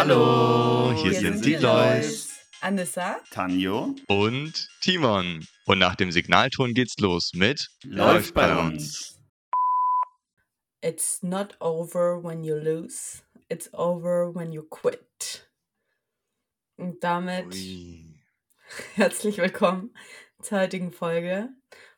Hallo, hier, hier sind, sind die Lois. Anissa, Tanjo und Timon. Und nach dem Signalton geht's los mit Läuft bei uns. It's not over when you lose, it's over when you quit. Und damit Ui. herzlich willkommen zur heutigen Folge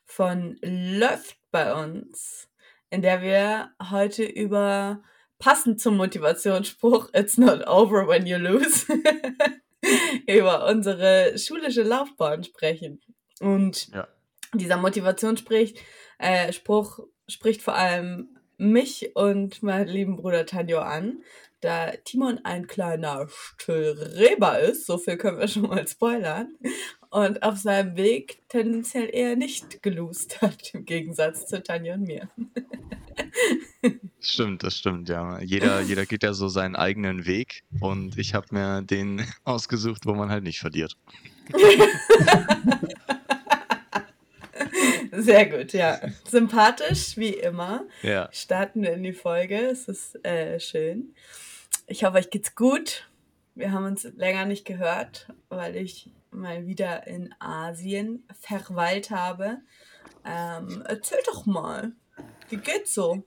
von Läuft bei uns, in der wir heute über passend zum Motivationsspruch It's not over when you lose über unsere schulische Laufbahn sprechen. Und ja. dieser Motivationsspruch äh, Spruch spricht vor allem mich und meinen lieben Bruder Tanjo an, da Timon ein kleiner Streber ist, so viel können wir schon mal spoilern, und auf seinem Weg tendenziell eher nicht geloost hat, im Gegensatz zu Tanja und mir. Stimmt, das stimmt, ja. Jeder, jeder geht ja so seinen eigenen Weg und ich habe mir den ausgesucht, wo man halt nicht verliert. Sehr gut, ja. Sympathisch, wie immer. Ja. Starten wir in die Folge. Es ist äh, schön. Ich hoffe, euch geht's gut. Wir haben uns länger nicht gehört, weil ich mal wieder in Asien verweilt habe. Ähm, erzähl doch mal, wie geht's so?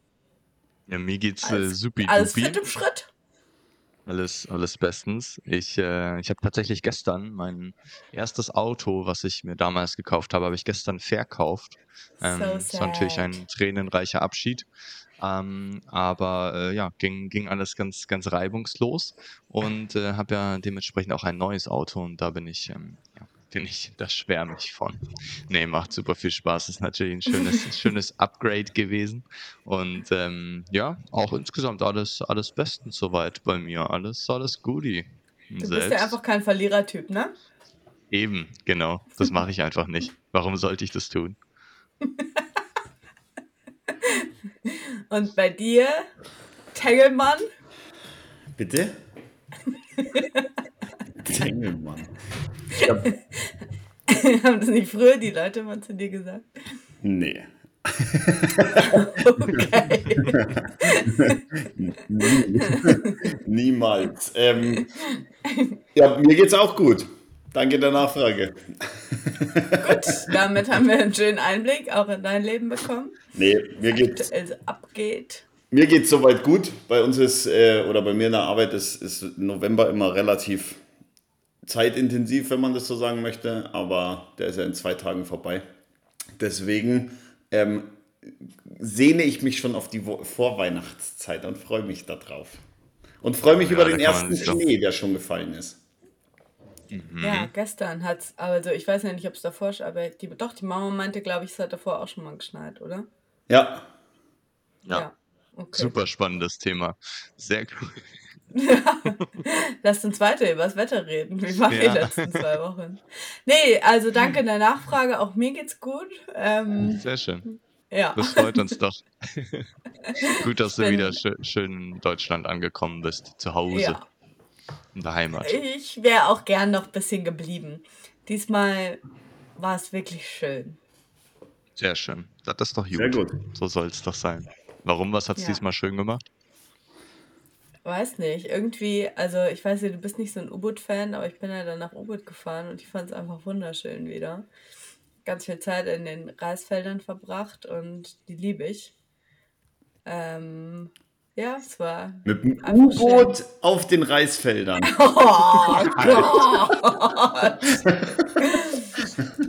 Ja, mir geht's äh, supi Alles fit im Schritt? Alles, alles bestens. Ich, äh, ich habe tatsächlich gestern mein erstes Auto, was ich mir damals gekauft habe, habe ich gestern verkauft. Ähm, so das war natürlich ein tränenreicher Abschied. Ähm, aber äh, ja, ging, ging alles ganz, ganz reibungslos und äh, habe ja dementsprechend auch ein neues Auto und da bin ich, ähm, ja, bin ich, da schwärme ich von. Nee, macht super viel Spaß. Ist natürlich ein schönes, schönes Upgrade gewesen. Und ähm, ja, auch insgesamt alles, alles bestens soweit bei mir. Alles, alles Goodie. Du bist ja einfach kein Verlierertyp, ne? Eben, genau. Das mache ich einfach nicht. Warum sollte ich das tun? Und bei dir, Tengelmann? Bitte? Tengelmann. Hab... Haben das nicht früher die Leute mal zu dir gesagt? Nee. Niemals. Ähm, ja, mir geht's auch gut. Danke der Nachfrage. Gut, damit haben wir einen schönen Einblick auch in dein Leben bekommen. Nee, mir geht's. Also abgeht. Mir geht's soweit gut. Bei uns ist, äh, oder bei mir in der Arbeit ist, ist November immer relativ zeitintensiv, wenn man das so sagen möchte, aber der ist ja in zwei Tagen vorbei. Deswegen ähm, sehne ich mich schon auf die Vorweihnachtszeit und freue mich darauf. Und freue mich ja, über den ersten Schnee, der schon gefallen ist. Mhm. Ja, gestern hat es, also ich weiß ja nicht, ob es davor ist, aber die, doch, die Mama meinte, glaube ich, es hat davor auch schon mal geschneit, oder? Ja. Ja. ja. Okay. Super spannendes Thema. Sehr cool. Ja, lasst uns weiter über das Wetter reden. Wie war ja. die letzten zwei Wochen? Nee, also danke der Nachfrage. Auch mir geht's gut. Ähm, Sehr schön. Ja. Das freut uns doch. gut, dass du wieder schön, schön in Deutschland angekommen bist, zu Hause. Ja in der Heimat. Ich wäre auch gern noch ein bisschen geblieben. Diesmal war es wirklich schön. Sehr schön. Das ist doch gut. Sehr gut. So soll es doch sein. Warum? Was hat es ja. diesmal schön gemacht? Weiß nicht. Irgendwie, also ich weiß nicht, du bist nicht so ein U-Boot-Fan, aber ich bin ja dann nach U-Boot gefahren und ich fand es einfach wunderschön wieder. Ganz viel Zeit in den Reisfeldern verbracht und die liebe ich. Ähm, ja, es war. Mit dem U-Boot auf den Reisfeldern. Oh Gott!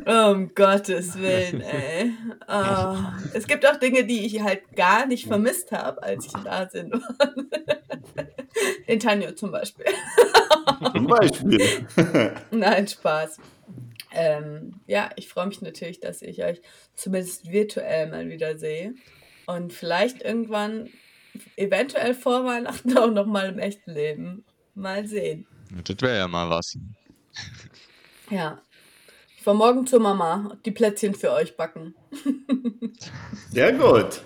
um Gottes Willen, ey. Oh. Es gibt auch Dinge, die ich halt gar nicht vermisst habe, als ich in Asien war. In Tanjo zum Beispiel. Zum Beispiel. Nein, Spaß. Ähm, ja, ich freue mich natürlich, dass ich euch zumindest virtuell mal wieder sehe. Und vielleicht irgendwann eventuell vor Weihnachten auch noch mal im echten Leben. Mal sehen. Das wäre ja mal was. Ja. Ich fahre morgen zur Mama die Plätzchen für euch backen. Sehr gut.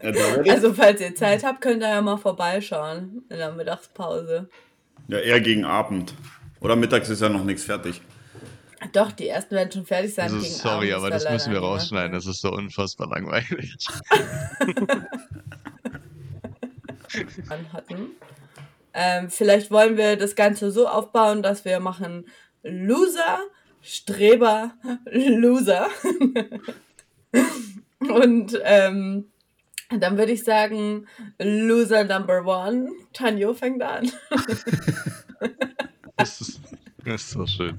also, falls ihr Zeit habt, könnt ihr ja mal vorbeischauen in der Mittagspause. Ja, eher gegen Abend. Oder mittags ist ja noch nichts fertig. Doch, die ersten werden schon fertig sein. Also, sorry, aber das müssen wir rausschneiden. Das ist so unfassbar langweilig. hatten. Ähm, vielleicht wollen wir das Ganze so aufbauen, dass wir machen Loser, Streber, Loser. Und ähm, dann würde ich sagen, Loser Number One, Tanjo fängt an. das, ist, das ist so schön.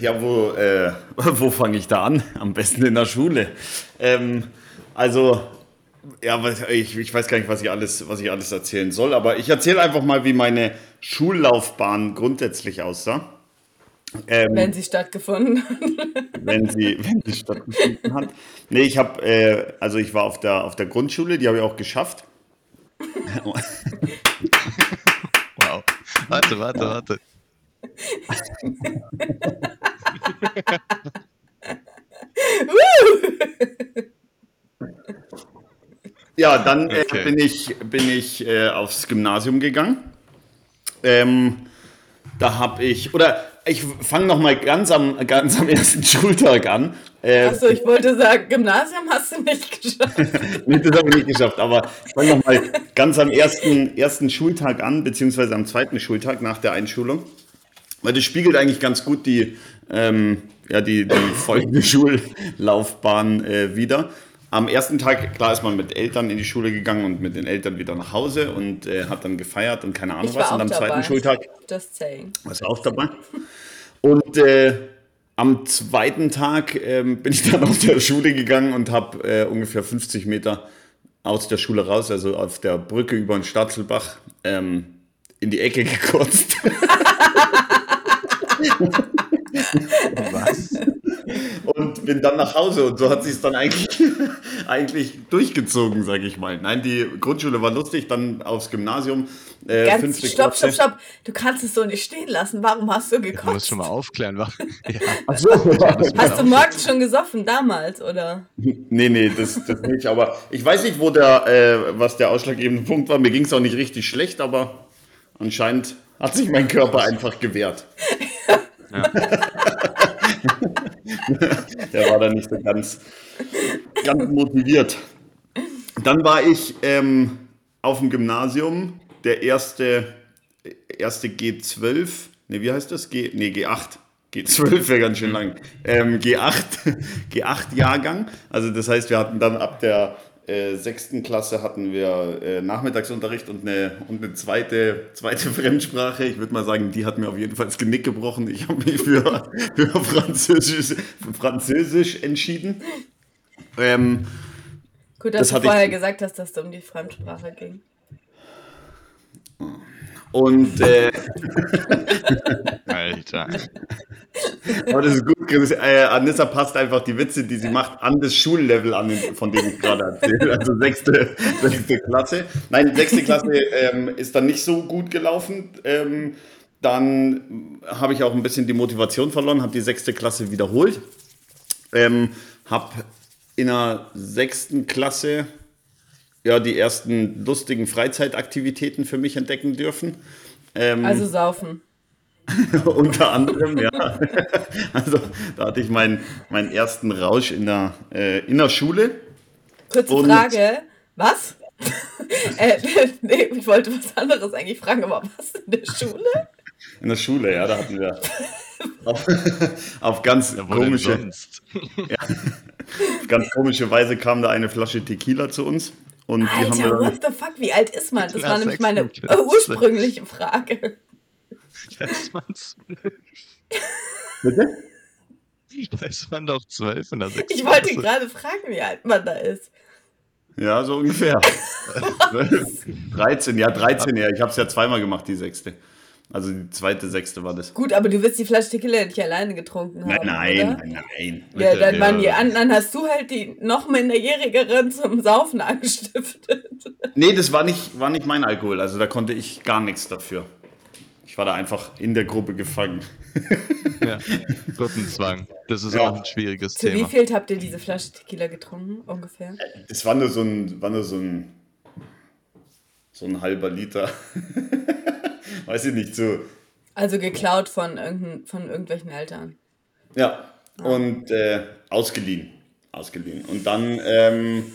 Ja, wo, äh, wo fange ich da an? Am besten in der Schule. Ähm, also, ja, ich, ich weiß gar nicht, was ich, alles, was ich alles erzählen soll, aber ich erzähle einfach mal, wie meine Schullaufbahn grundsätzlich aussah. Ähm, wenn sie stattgefunden hat. wenn, sie, wenn sie stattgefunden hat. Nee, ich habe, äh, also ich war auf der, auf der Grundschule, die habe ich auch geschafft. wow. Warte, warte, warte. Ja, dann äh, okay. bin ich, bin ich äh, aufs Gymnasium gegangen. Ähm, da habe ich, oder ich fange noch mal ganz am, ganz am ersten Schultag an. Äh, Achso, ich wollte sagen, Gymnasium hast du nicht geschafft. nee, das habe ich nicht geschafft, aber ich fange noch mal ganz am ersten, ersten Schultag an, beziehungsweise am zweiten Schultag nach der Einschulung. Weil das spiegelt eigentlich ganz gut die, ähm, ja, die, die folgende Schullaufbahn äh, wieder. Am ersten Tag, klar, ist man mit Eltern in die Schule gegangen und mit den Eltern wieder nach Hause und äh, hat dann gefeiert und keine Ahnung was. Und am dabei. zweiten Schultag. Just saying. Warst du auch dabei? Und äh, am zweiten Tag äh, bin ich dann aus der Schule gegangen und habe äh, ungefähr 50 Meter aus der Schule raus, also auf der Brücke über den Statzelbach, ähm, in die Ecke gekotzt. Was? Und bin dann nach Hause und so hat sich es dann eigentlich, eigentlich durchgezogen, sage ich mal. Nein, die Grundschule war lustig, dann aufs Gymnasium. Äh, Ganz, stopp, stopp, stopp. Du kannst es so nicht stehen lassen. Warum hast du gekotzt? Du musst schon mal aufklären. Ja. Ach so. hast du morgens schon gesoffen damals, oder? Nee, nee, das, das nicht. Aber ich weiß nicht, wo der, äh, was der ausschlaggebende Punkt war. Mir ging es auch nicht richtig schlecht, aber anscheinend hat sich mein Körper einfach gewehrt. Ja. Der war da nicht so ganz, ganz motiviert. Dann war ich ähm, auf dem Gymnasium, der erste, erste G12, ne, wie heißt das? G, nee, G8. G12 wäre ganz schön lang. Ähm, G8, G8-Jahrgang. Also das heißt, wir hatten dann ab der äh, sechsten Klasse hatten wir äh, Nachmittagsunterricht und eine, und eine zweite, zweite Fremdsprache. Ich würde mal sagen, die hat mir auf jeden Fall das Genick gebrochen. Ich habe mich für, für, Französisch, für Französisch entschieden. Ähm, Gut, dass das du vorher ich, gesagt hast, dass es um die Fremdsprache ging. Und äh, Alter. Aber das ist gut. Äh, Anissa passt einfach die Witze, die sie macht, an das Schullevel an, von dem ich gerade erzähle. Also sechste, sechste Klasse. Nein, sechste Klasse ähm, ist dann nicht so gut gelaufen. Ähm, dann habe ich auch ein bisschen die Motivation verloren, habe die sechste Klasse wiederholt. Ähm, habe in der sechsten Klasse ja, die ersten lustigen Freizeitaktivitäten für mich entdecken dürfen. Ähm, also saufen. unter anderem, ja. also da hatte ich meinen, meinen ersten Rausch in der, äh, in der Schule. Kurze Und Frage, was? äh, nee, ich wollte was anderes eigentlich fragen, aber was in der Schule? In der Schule, ja, da hatten wir auf, auf ganz ja, komische, ja, auf ganz komische Weise kam da eine Flasche Tequila zu uns und Alter, die haben what the fuck, wie alt ist man? Das war nämlich meine ursprüngliche Frage. Da ist man zwölf. Bitte? Da ist man doch zwölf in der sechsten Ich wollte gerade fragen, wie alt man da ist. Ja, so ungefähr. 13, ja, 13, ja. Ich habe es ja zweimal gemacht, die sechste. Also die zweite, sechste war das. Gut, aber du wirst die Flasche Tequila nicht alleine getrunken haben. Nein, oder? nein, nein. Ja, dann waren die anderen, hast du halt die noch minderjährigeren zum Saufen angestiftet. Nee, das war nicht, war nicht mein Alkohol. Also da konnte ich gar nichts dafür. Ich war da einfach in der Gruppe gefangen. ja, Gruppenzwang. Das ist ja. auch ein schwieriges Zu Thema. Wie viel habt ihr diese Flasche Tequila getrunken, ungefähr? Das war nur so ein, war nur so ein, so ein halber Liter. weiß ich nicht, so. Also geklaut von, von irgendwelchen Eltern. Ja, ah. und äh, ausgeliehen. Ausgeliehen. Und dann ähm,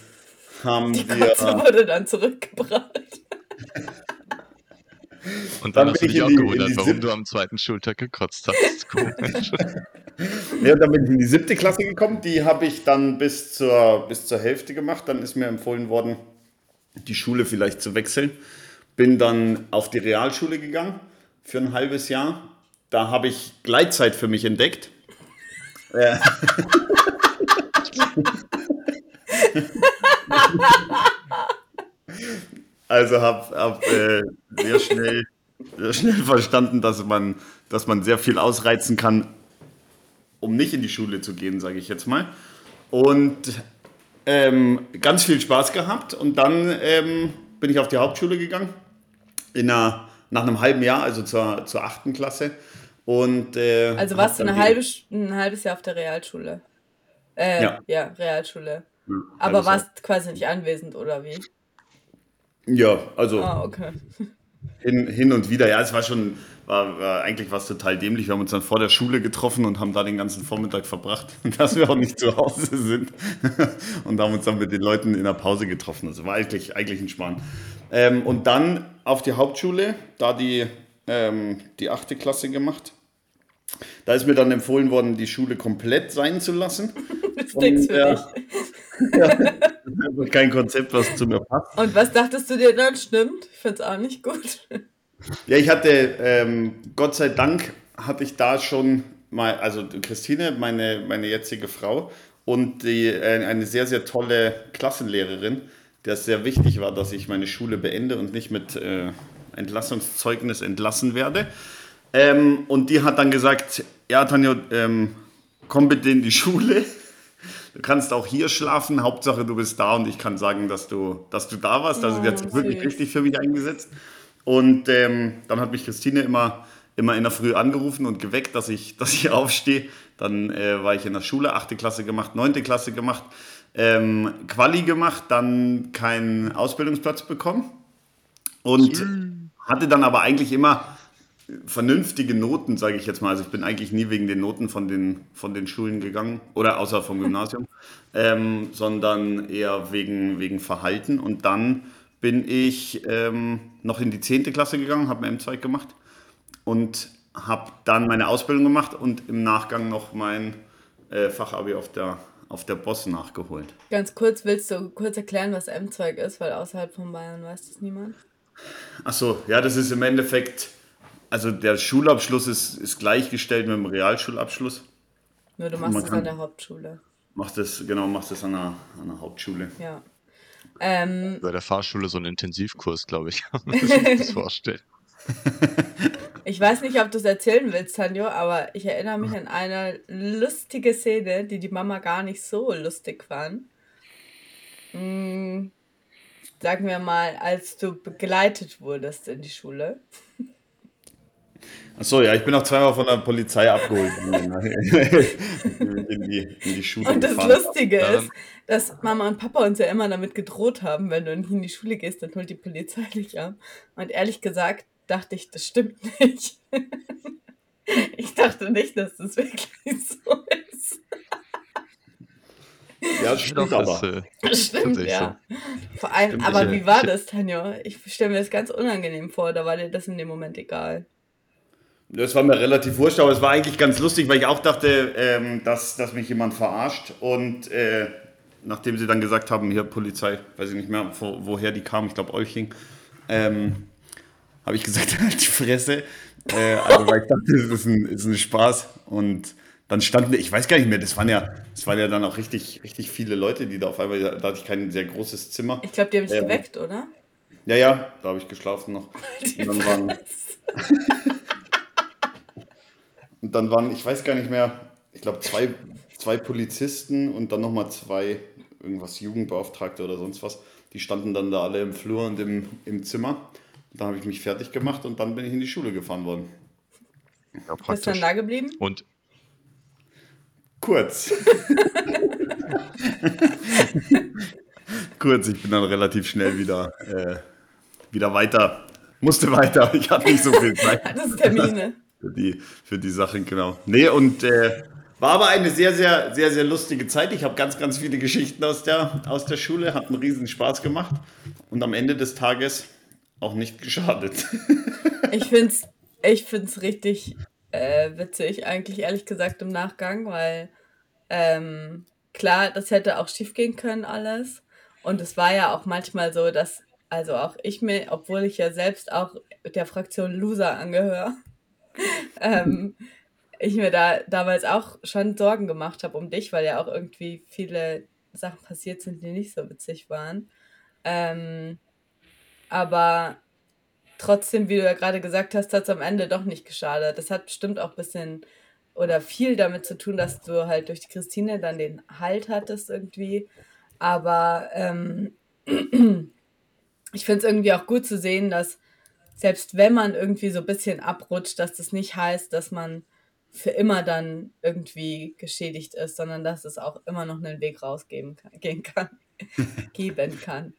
haben Die wir. Kotze wurde dann zurückgebracht. Und dann, Dann hast du dich auch die- gewundert, die warum Sieb- du am zweiten Schultag gekotzt hast. Komisch. Ja, dann bin ich in die siebte Klasse gekommen. Die habe ich dann bis zur, bis zur Hälfte gemacht. Dann ist mir empfohlen worden, die Schule vielleicht zu wechseln. Bin dann auf die Realschule gegangen für ein halbes Jahr. Da habe ich Gleitzeit für mich entdeckt. Also habe hab, äh, sehr, schnell, sehr schnell verstanden, dass man, dass man sehr viel ausreizen kann, um nicht in die Schule zu gehen, sage ich jetzt mal. Und ähm, ganz viel Spaß gehabt. Und dann ähm, bin ich auf die Hauptschule gegangen, in einer, nach einem halben Jahr, also zur, zur achten Klasse. Und, äh, Also warst du eine halbe, ein halbes Jahr auf der Realschule. Äh, Ja. ja, Realschule. Ja, Aber halbes Jahr. warst quasi nicht anwesend, oder wie? Ja, also Ah, okay. hin, hin und wieder. Ja, es war schon, war, war eigentlich was total dämlich. Wir haben uns dann vor der Schule getroffen und haben da den ganzen Vormittag verbracht, dass wir auch nicht zu Hause sind. und haben uns dann mit den Leuten in der Pause getroffen. Also war eigentlich, eigentlich ein Schmarrn. Ähm, und dann auf die Hauptschule, da die, ähm, die achte Klasse gemacht. Da ist mir dann empfohlen worden, die Schule komplett sein zu lassen. Das Und, für ja. dich. Also kein Konzept, was zu mir passt. Und was dachtest du dir dann stimmt? Ich find's auch nicht gut. Ja, ich hatte, ähm, Gott sei Dank, hatte ich da schon mal, also Christine, meine, meine jetzige Frau, und die, äh, eine sehr, sehr tolle Klassenlehrerin, der es sehr wichtig war, dass ich meine Schule beende und nicht mit äh, Entlassungszeugnis entlassen werde. Ähm, und die hat dann gesagt, ja, Tanja, ähm, komm bitte in die Schule. Du kannst auch hier schlafen, Hauptsache du bist da und ich kann sagen, dass du, dass du da warst. Also die hat sich Oh, wirklich richtig für mich eingesetzt. Und ähm, dann hat mich Christine immer, immer in der Früh angerufen und geweckt, dass ich, dass ich aufstehe. Dann äh, war ich in der Schule, achte Klasse gemacht, neunte Klasse gemacht, ähm, Quali gemacht, dann keinen Ausbildungsplatz bekommen. Und hatte dann aber eigentlich immer vernünftige Noten, sage ich jetzt mal. Also ich bin eigentlich nie wegen den Noten von den, von den Schulen gegangen, oder außer vom Gymnasium, ähm, sondern eher wegen, wegen Verhalten. Und dann bin ich ähm, noch in die 10. Klasse gegangen, habe einen M2 gemacht und habe dann meine Ausbildung gemacht und im Nachgang noch mein äh, Fachabi auf der, auf der Boss nachgeholt. Ganz kurz, willst du kurz erklären, was M-Zeug ist? Weil außerhalb von Bayern weiß das niemand. Ach so, ja, das ist im Endeffekt, also der Schulabschluss ist, ist gleichgestellt mit dem Realschulabschluss. Nur du machst kann- an der Hauptschule. Machst das, genau, machst das an der, an der Hauptschule. Ja. Ähm, Bei der Fahrschule so ein Intensivkurs, glaube ich, kann man sich das vorstellen. ich weiß nicht, ob du es erzählen willst, Tanjo, aber ich erinnere mich an eine lustige Szene, die die Mama gar nicht so lustig fand. Hm, sagen wir mal, als du begleitet wurdest in die Schule. Ach so, ja, ich bin auch zweimal von der Polizei abgeholt. in, die, in die Schule Und das. Lustige Ja, ist, dass Mama und Papa uns ja immer damit gedroht haben, wenn du nicht in die Schule gehst, dann holt die Polizei dich ab. Und ehrlich gesagt dachte ich, das stimmt nicht. Ich dachte nicht, dass das wirklich so ist. Ja, das stimmt Doch, aber. das, äh, Das stimmt, ja. Vor allem, Stimmt, aber ich, wie war ich- das, Tanja? Ich stelle mir das ganz unangenehm vor, da war dir das in dem Moment egal. Das war mir relativ wurscht, aber es war eigentlich ganz lustig, weil ich auch dachte, ähm, dass, dass mich jemand verarscht. Und äh, nachdem sie dann gesagt haben, hier Polizei, weiß ich nicht mehr, wo, woher die kam, ich glaube Olching, ähm, habe ich gesagt, halt die Fresse. Äh, also weil ich dachte, das ist ein, ist ein Spaß. Und dann standen, ich weiß gar nicht mehr, das waren ja, das waren ja dann auch richtig, richtig viele Leute, die da auf einmal, da hatte ich kein sehr großes Zimmer. Ich glaube, die haben dich Ähm, geweckt, oder? Ja, ja, da habe ich geschlafen noch. Die Und dann waren, und dann waren, ich weiß gar nicht mehr, ich glaube zwei, zwei Polizisten und dann nochmal zwei, irgendwas Jugendbeauftragte oder sonst was. Die standen dann da alle im Flur und im, im Zimmer. Da habe ich mich fertig gemacht und dann bin ich in die Schule gefahren worden. ja, Bist du dann praktisch. da geblieben? Und Kurz. Kurz, ich bin dann relativ schnell wieder, äh, wieder weiter. Musste weiter, ich hatte nicht so viel Zeit. Das ist Termine. Für die, für die Sachen, genau. Nee, und äh, war aber eine sehr, sehr, sehr, sehr lustige Zeit. Ich habe ganz, ganz viele Geschichten aus der, aus der Schule, hat einen riesen Spaß gemacht und am Ende des Tages auch nicht geschadet. ich finde es ich find's richtig äh, witzig, eigentlich ehrlich gesagt im Nachgang, weil ähm, klar, das hätte auch schief gehen können alles. Und es war ja auch manchmal so, dass, also auch ich mir, obwohl ich ja selbst auch der Fraktion Loser angehöre, ähm, ich mir da damals auch schon Sorgen gemacht habe um dich, weil ja auch irgendwie viele Sachen passiert sind, die nicht so witzig waren. Ähm, aber trotzdem, wie du ja gerade gesagt hast, hat es am Ende doch nicht geschadet. Das hat bestimmt auch ein bisschen oder viel damit zu tun, dass du halt durch die Christine dann den Halt hattest irgendwie. Aber ähm, ich finde es irgendwie auch gut zu sehen, dass selbst wenn man irgendwie so ein bisschen abrutscht, dass das nicht heißt, dass man für immer dann irgendwie geschädigt ist, sondern dass es auch immer noch einen Weg rausgeben kann, gehen kann, geben kann.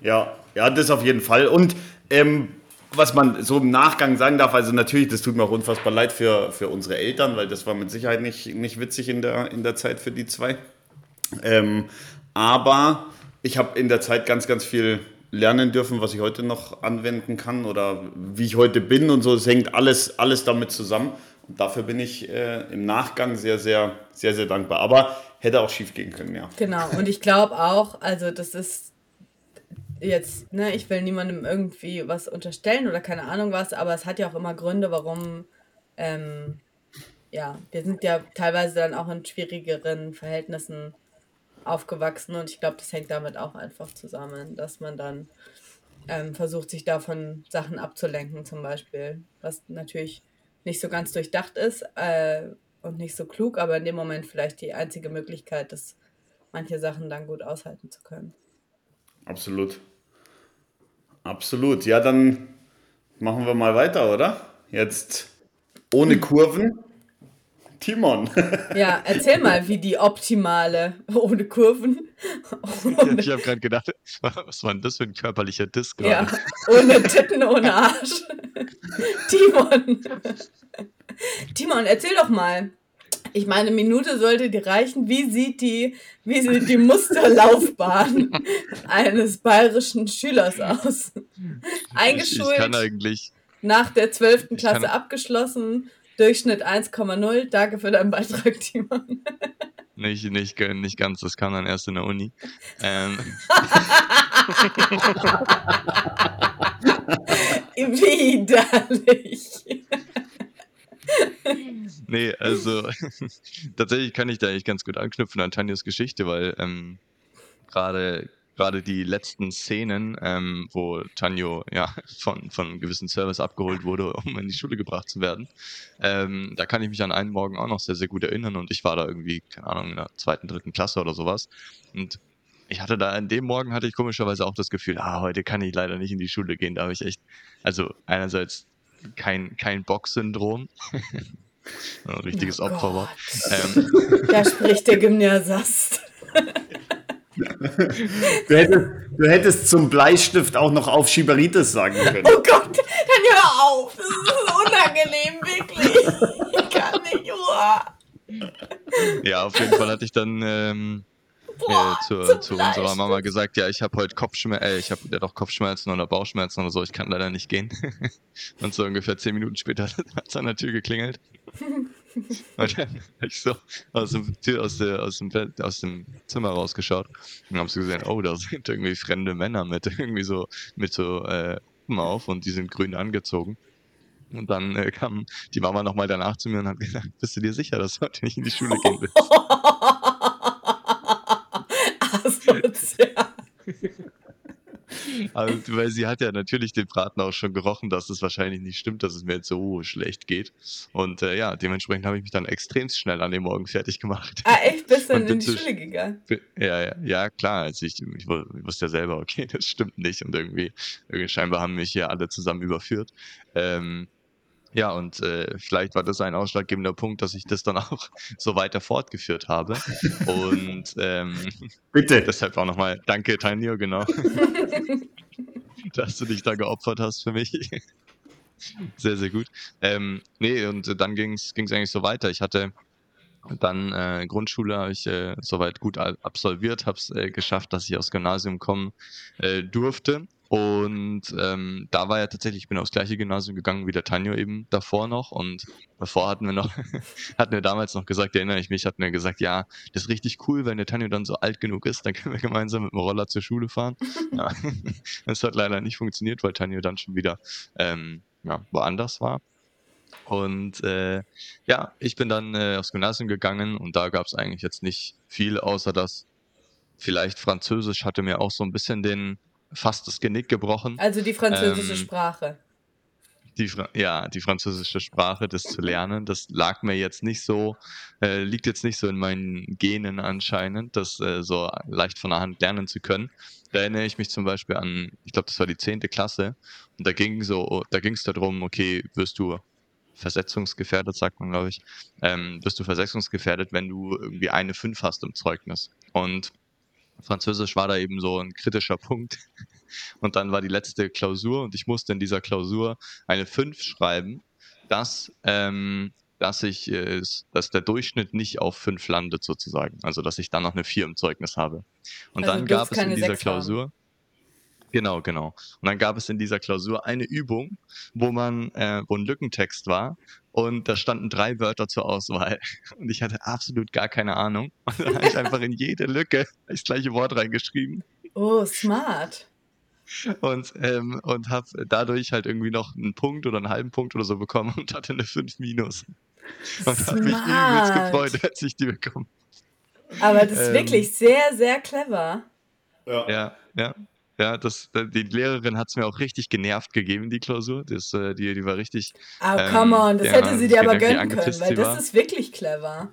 Ja, ja, das auf jeden Fall. Und ähm, was man so im Nachgang sagen darf, also natürlich, das tut mir auch unfassbar leid für, für unsere Eltern, weil das war mit Sicherheit nicht, nicht witzig in der, in der Zeit für die zwei. Ähm, aber ich habe in der Zeit ganz, ganz viel lernen dürfen, was ich heute noch anwenden kann oder wie ich heute bin und so. Es hängt alles, alles damit zusammen. Und dafür bin ich äh, im Nachgang sehr, sehr, sehr, sehr dankbar. Aber hätte auch schief gehen können, ja. Genau. Und ich glaube auch, also das ist jetzt, ne, ich will niemandem irgendwie was unterstellen oder keine Ahnung was, aber es hat ja auch immer Gründe, warum, ähm, ja, wir sind ja teilweise dann auch in schwierigeren Verhältnissen aufgewachsen und ich glaube, das hängt damit auch einfach zusammen, dass man dann ähm, versucht, sich davon Sachen abzulenken, zum Beispiel, was natürlich nicht so ganz durchdacht ist äh, und nicht so klug, aber in dem Moment vielleicht die einzige Möglichkeit ist, manche Sachen dann gut aushalten zu können. Absolut. Absolut. Ja, dann machen wir mal weiter, oder? Jetzt ohne Kurven. Timon. Ja, erzähl mal, wie die optimale ohne Kurven. Ohne ich habe gerade gedacht, was war denn das für ein körperlicher Disk? Ja, ohne Titten, ohne Arsch. Timon. Timon, erzähl doch mal. Ich meine, eine Minute sollte dir reichen. Wie sieht die, wie sieht die Musterlaufbahn eines bayerischen Schülers aus? Eingeschult. Ich, ich kann eigentlich. Nach der 12. Klasse abgeschlossen. Durchschnitt 1,0. Danke für deinen Beitrag, Timon. Nicht, nicht, nicht ganz, das kam dann erst in der Uni. Ähm. Widerlich. nee, also tatsächlich kann ich da eigentlich ganz gut anknüpfen an Tanjas Geschichte, weil ähm, gerade gerade die letzten Szenen, ähm, wo Tanjo ja von, von einem gewissen Service abgeholt wurde, um in die Schule gebracht zu werden, ähm, da kann ich mich an einen Morgen auch noch sehr, sehr gut erinnern und ich war da irgendwie, keine Ahnung, in der zweiten, dritten Klasse oder sowas und ich hatte da an dem Morgen hatte ich komischerweise auch das Gefühl, ah, heute kann ich leider nicht in die Schule gehen. Da habe ich echt, also einerseits kein, kein Box-Syndrom. Ein richtiges oh Opfer war. Ähm. Da spricht der Gymnasiast. Du hättest, du hättest zum Bleistift auch noch auf Schieberitis sagen können. Oh Gott, dann hör auf. Das ist unangenehm, wirklich. Ich kann nicht. Oh. Ja, auf jeden Fall hatte ich dann ähm, Boah, äh, zu, zu unserer Mama gesagt, ja, ich habe heute Kopfschmerzen, äh, ich habe ja doch Kopfschmerzen oder Bauchschmerzen oder so, ich kann leider nicht gehen. und so ungefähr zehn Minuten später hat es an der Tür geklingelt. Und dann habe ich so aus dem, Tür, aus, der, aus, dem, aus dem Zimmer rausgeschaut und habe so gesehen, oh, da sind irgendwie fremde Männer mit irgendwie so, mit so äh, auf und die sind grün angezogen. Und dann äh, kam die Mama nochmal danach zu mir und hat gesagt, bist du dir sicher, dass du heute nicht in die Schule gehen willst? asozial. Also, weil sie hat ja natürlich den Braten auch schon gerochen, dass es wahrscheinlich nicht stimmt, dass es mir jetzt so schlecht geht. Und äh, ja, dementsprechend habe ich mich dann extrem schnell an dem Morgen fertig gemacht. Ah, echt? Bist du dann in die Schule gegangen? Ja, ja, ja, klar. Also ich, ich, ich wusste ja selber, okay, das stimmt nicht. Und irgendwie, irgendwie scheinbar haben mich hier alle zusammen überführt. Ähm, ja, und äh, vielleicht war das ein ausschlaggebender Punkt, dass ich das dann auch so weiter fortgeführt habe. Und ähm, bitte. Deshalb auch nochmal danke, Tanio, genau. dass du dich da geopfert hast für mich. sehr, sehr gut. Ähm, nee, und dann ging es eigentlich so weiter. Ich hatte dann äh, Grundschule habe ich äh, soweit gut absolviert, habe es äh, geschafft, dass ich aufs Gymnasium kommen äh, durfte. Und ähm, da war ja tatsächlich, ich bin aufs gleiche Gymnasium gegangen wie der Tanjo eben davor noch. Und davor hatten wir noch, hatten wir damals noch gesagt, erinnere ich mich, hatten wir gesagt, ja, das ist richtig cool, wenn der Tanjo dann so alt genug ist, dann können wir gemeinsam mit dem Roller zur Schule fahren. Ja, das hat leider nicht funktioniert, weil Tanjo dann schon wieder ähm, ja, woanders war. Und äh, ja, ich bin dann äh, aufs Gymnasium gegangen und da gab es eigentlich jetzt nicht viel, außer dass vielleicht Französisch hatte mir auch so ein bisschen den fast das Genick gebrochen. Also die französische ähm, Sprache. Die, ja, die französische Sprache, das zu lernen, das lag mir jetzt nicht so, äh, liegt jetzt nicht so in meinen Genen anscheinend, das äh, so leicht von der Hand lernen zu können. Da erinnere ich mich zum Beispiel an, ich glaube, das war die zehnte Klasse, und da ging so, da ging es darum, okay, wirst du versetzungsgefährdet, sagt man, glaube ich, ähm, bist du versetzungsgefährdet, wenn du irgendwie eine 5 hast im Zeugnis. Und Französisch war da eben so ein kritischer Punkt. Und dann war die letzte Klausur und ich musste in dieser Klausur eine 5 schreiben, dass, ähm, dass ich, äh, dass der Durchschnitt nicht auf 5 landet sozusagen. Also dass ich dann noch eine 4 im Zeugnis habe. Und also dann gab es in dieser Klausur. Haben. Genau, genau. Und dann gab es in dieser Klausur eine Übung, wo man, äh, wo ein Lückentext war und da standen drei Wörter zur Auswahl. Und ich hatte absolut gar keine Ahnung. Und dann habe ich einfach in jede Lücke das gleiche Wort reingeschrieben. Oh, smart. Und, ähm, und habe dadurch halt irgendwie noch einen Punkt oder einen halben Punkt oder so bekommen und hatte eine 5 minus. Und habe mich übelst gefreut, als ich die bekommen. Aber das ist ähm, wirklich sehr, sehr clever. Ja, ja. ja. Ja, das, die Lehrerin hat es mir auch richtig genervt gegeben, die Klausur. Das, äh, die, die war richtig. Ah, oh, come on, das ja, hätte sie dir aber gönnen können, weil das ist wirklich clever.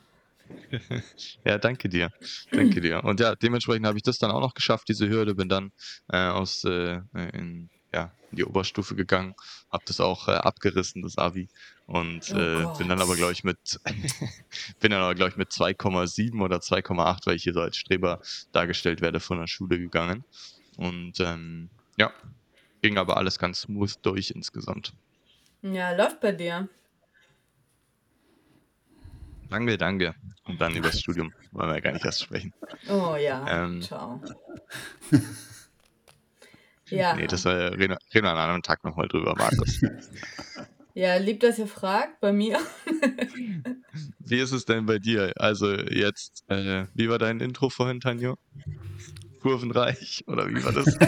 ja, danke dir. Danke dir. Und ja, dementsprechend habe ich das dann auch noch geschafft, diese Hürde, bin dann äh, aus äh, in, ja, in die Oberstufe gegangen, habe das auch äh, abgerissen, das Abi. Und oh äh, bin dann aber, glaube ich, mit bin dann aber, glaube ich, mit 2,7 oder 2,8, weil ich hier so als Streber dargestellt werde, von der Schule gegangen. Und ähm, ja, ging aber alles ganz smooth durch insgesamt. Ja, läuft bei dir. Danke, danke. Und dann über das Studium wollen wir ja gar nicht erst sprechen. Oh ja, ähm, ciao. ja. Nee, das äh, reden, reden wir an einem Tag nochmal drüber, Markus. Ja, lieb, dass ihr fragt, bei mir. wie ist es denn bei dir? Also jetzt, äh, wie war dein Intro vorhin, Tanjo? Kurvenreich oder wie war das?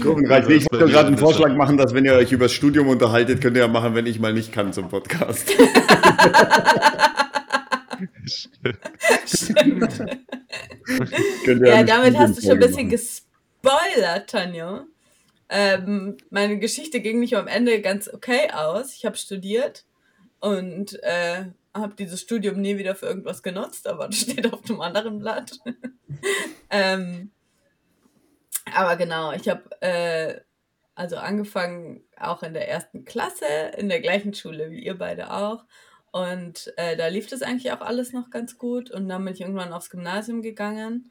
kurvenreich. Ich wollte gerade einen Vorschlag machen, dass wenn ihr euch über das Studium unterhaltet, könnt ihr ja machen, wenn ich mal nicht kann zum Podcast. Stimmt. ja, damit hast du schon ein bisschen machen. gespoilert, Tanja. Ähm, meine Geschichte ging nicht am Ende ganz okay aus. Ich habe studiert und äh, habe dieses Studium nie wieder für irgendwas genutzt, aber das steht auf einem anderen Blatt. ähm, aber genau, ich habe äh, also angefangen auch in der ersten Klasse, in der gleichen Schule wie ihr beide auch. Und äh, da lief das eigentlich auch alles noch ganz gut. Und dann bin ich irgendwann aufs Gymnasium gegangen,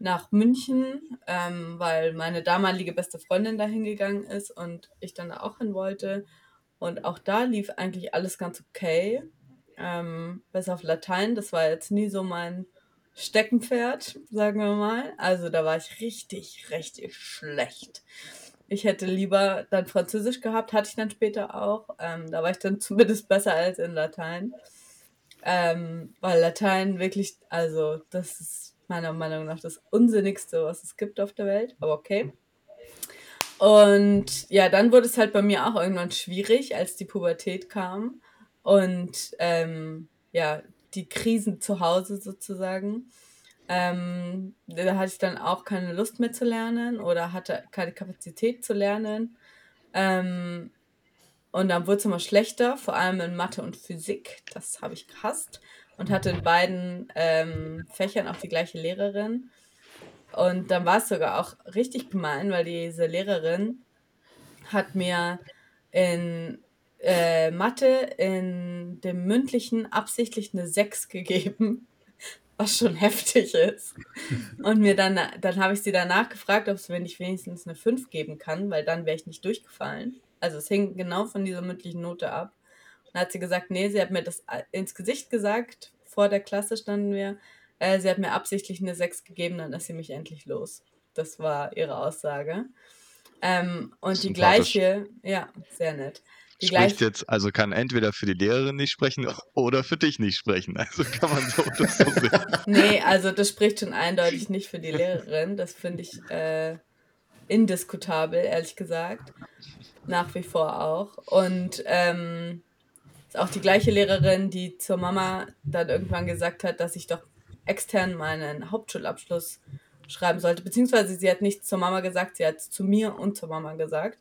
nach München, ähm, weil meine damalige beste Freundin da hingegangen ist und ich dann da auch hin wollte. Und auch da lief eigentlich alles ganz okay. Ähm, bis auf Latein, das war jetzt nie so mein Steckenpferd, sagen wir mal. Also da war ich richtig, richtig schlecht. Ich hätte lieber dann Französisch gehabt, hatte ich dann später auch. Ähm, da war ich dann zumindest besser als in Latein. Ähm, weil Latein wirklich, also das ist meiner Meinung nach das Unsinnigste, was es gibt auf der Welt. Aber okay. Und ja, dann wurde es halt bei mir auch irgendwann schwierig, als die Pubertät kam. Und ähm, ja, die Krisen zu Hause sozusagen. Ähm, da hatte ich dann auch keine Lust mehr zu lernen oder hatte keine Kapazität zu lernen. Ähm, und dann wurde es immer schlechter, vor allem in Mathe und Physik. Das habe ich gehasst. Und hatte in beiden ähm, Fächern auch die gleiche Lehrerin. Und dann war es sogar auch richtig gemein, weil diese Lehrerin hat mir in äh, Mathe in dem mündlichen absichtlich eine 6 gegeben, was schon heftig ist. Und mir dann, dann habe ich sie danach gefragt, ob sie mir nicht wenigstens eine 5 geben kann, weil dann wäre ich nicht durchgefallen. Also es hing genau von dieser mündlichen Note ab. Dann hat sie gesagt, nee, sie hat mir das ins Gesicht gesagt, vor der Klasse standen wir. Äh, sie hat mir absichtlich eine 6 gegeben, dann ist sie mich endlich los. Das war ihre Aussage. Ähm, und die gleiche, ja, sehr nett. Die Spricht jetzt, also kann entweder für die Lehrerin nicht sprechen oder für dich nicht sprechen. Also kann man so oder so sehen. nee, also das spricht schon eindeutig nicht für die Lehrerin. Das finde ich äh, indiskutabel, ehrlich gesagt. Nach wie vor auch. Und ähm, ist auch die gleiche Lehrerin, die zur Mama dann irgendwann gesagt hat, dass ich doch extern meinen Hauptschulabschluss schreiben sollte. Beziehungsweise sie hat nicht zur Mama gesagt, sie hat es zu mir und zur Mama gesagt.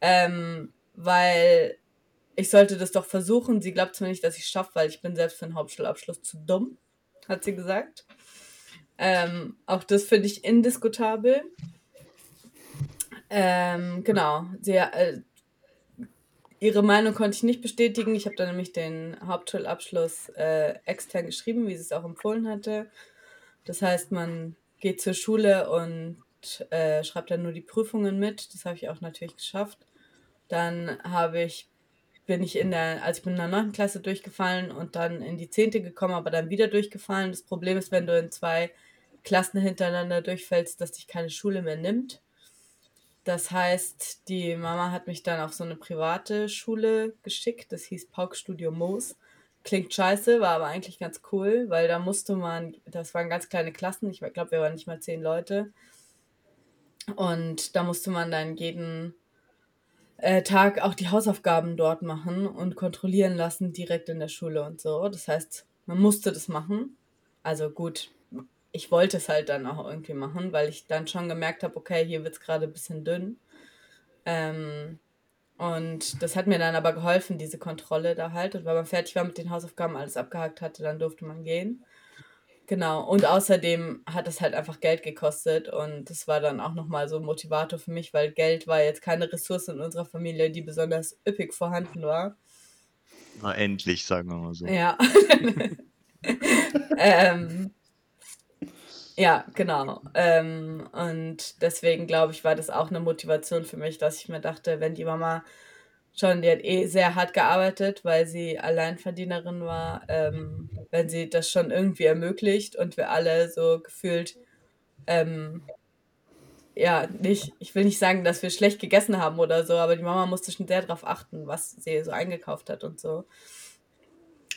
Ähm, weil ich sollte das doch versuchen. Sie glaubt zwar nicht, dass ich es schaffe, weil ich bin selbst für einen Hauptschulabschluss zu dumm, hat sie gesagt. Ähm, auch das finde ich indiskutabel. Ähm, genau. Sie, äh, ihre Meinung konnte ich nicht bestätigen. Ich habe dann nämlich den Hauptschulabschluss äh, extern geschrieben, wie sie es auch empfohlen hatte. Das heißt, man geht zur Schule und äh, schreibt dann nur die Prüfungen mit. Das habe ich auch natürlich geschafft. Dann habe ich, bin ich in der, also ich bin in der 9. Klasse durchgefallen und dann in die 10. gekommen, aber dann wieder durchgefallen. Das Problem ist, wenn du in zwei Klassen hintereinander durchfällst, dass dich keine Schule mehr nimmt. Das heißt, die Mama hat mich dann auf so eine private Schule geschickt. Das hieß Pauk Studio Moos. Klingt scheiße, war aber eigentlich ganz cool, weil da musste man, das waren ganz kleine Klassen, ich glaube, wir waren nicht mal zehn Leute. Und da musste man dann jeden Tag auch die Hausaufgaben dort machen und kontrollieren lassen, direkt in der Schule und so. Das heißt, man musste das machen. Also gut, ich wollte es halt dann auch irgendwie machen, weil ich dann schon gemerkt habe, okay, hier wird es gerade ein bisschen dünn. Ähm, und das hat mir dann aber geholfen, diese Kontrolle da halt. Und wenn man fertig war mit den Hausaufgaben, alles abgehakt hatte, dann durfte man gehen. Genau. Und außerdem hat es halt einfach Geld gekostet. Und das war dann auch nochmal so ein Motivator für mich, weil Geld war jetzt keine Ressource in unserer Familie, die besonders üppig vorhanden war. Na, endlich, sagen wir mal so. Ja. ähm, ja, genau. Ähm, und deswegen glaube ich, war das auch eine Motivation für mich, dass ich mir dachte, wenn die Mama schon, die hat eh sehr hart gearbeitet, weil sie Alleinverdienerin war, ähm, wenn sie das schon irgendwie ermöglicht und wir alle so gefühlt, ähm, ja, nicht, ich will nicht sagen, dass wir schlecht gegessen haben oder so, aber die Mama musste schon sehr darauf achten, was sie so eingekauft hat und so.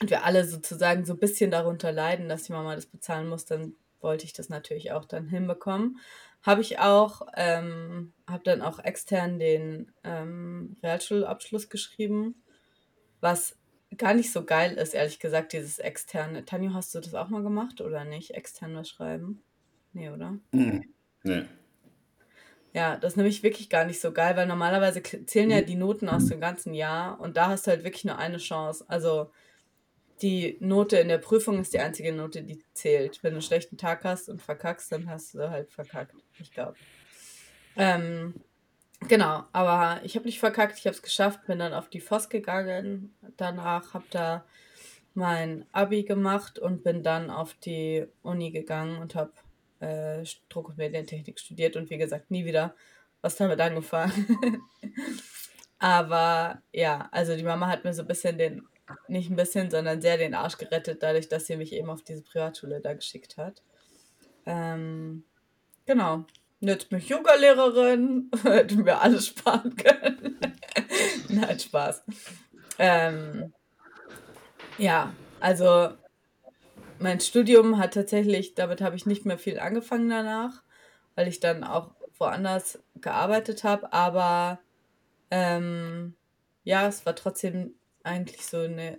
Und wir alle sozusagen so ein bisschen darunter leiden, dass die Mama das bezahlen muss, dann wollte ich das natürlich auch dann hinbekommen. Habe ich auch, ähm, habe dann auch extern den ähm, Realschulabschluss geschrieben, was gar nicht so geil ist, ehrlich gesagt, dieses externe. Tanjo, hast du das auch mal gemacht oder nicht? Extern was schreiben? Nee, oder? Mhm. Nee. Ja, das ist nämlich wirklich gar nicht so geil, weil normalerweise zählen ja die Noten aus dem ganzen Jahr und da hast du halt wirklich nur eine Chance. Also die Note in der Prüfung ist die einzige Note, die zählt. Wenn du einen schlechten Tag hast und verkackst, dann hast du halt verkackt. Ich glaube. Ähm, genau, aber ich habe nicht verkackt, ich habe es geschafft, bin dann auf die FOS gegangen. Danach habe da mein Abi gemacht und bin dann auf die Uni gegangen und habe äh, Druck- und Medientechnik studiert und wie gesagt nie wieder was damit angefangen. aber ja, also die Mama hat mir so ein bisschen den nicht ein bisschen, sondern sehr den Arsch gerettet, dadurch, dass sie mich eben auf diese Privatschule da geschickt hat. Ähm, genau. Jetzt bin ich Yoga-Lehrerin, hätten wir alles sparen können. Nein, Spaß. Ähm, ja, also mein Studium hat tatsächlich, damit habe ich nicht mehr viel angefangen danach, weil ich dann auch woanders gearbeitet habe, aber ähm, ja, es war trotzdem eigentlich so eine,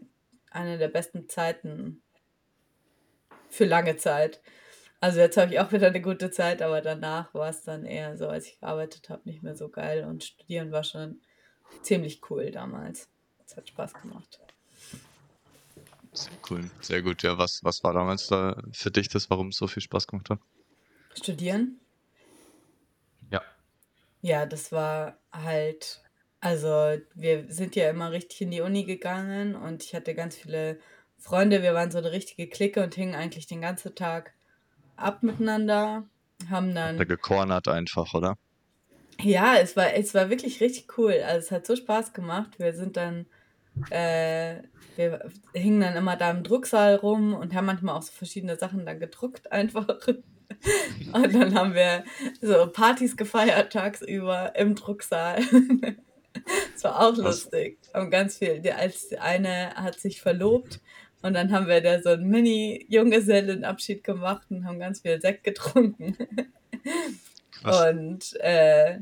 eine der besten Zeiten für lange Zeit. Also jetzt habe ich auch wieder eine gute Zeit, aber danach war es dann eher so, als ich gearbeitet habe, nicht mehr so geil und studieren war schon ziemlich cool damals. Es hat Spaß gemacht. Sehr cool, sehr gut. Ja, was, was war damals da für dich das, warum es so viel Spaß gemacht hat? Studieren? Ja. Ja, das war halt also, wir sind ja immer richtig in die Uni gegangen und ich hatte ganz viele Freunde. Wir waren so eine richtige Clique und hingen eigentlich den ganzen Tag ab miteinander. Haben dann. Da gekornert einfach, oder? Ja, es war, es war wirklich richtig cool. Also, es hat so Spaß gemacht. Wir sind dann äh, wir hingen dann immer da im Drucksaal rum und haben manchmal auch so verschiedene Sachen dann gedruckt einfach. Und dann haben wir so Partys gefeiert tagsüber im Drucksaal. Das war auch lustig. Und ganz viel. Die, als eine hat sich verlobt und dann haben wir da so einen Mini-Junggesellenabschied gemacht und haben ganz viel Sekt getrunken. Krass. Und äh,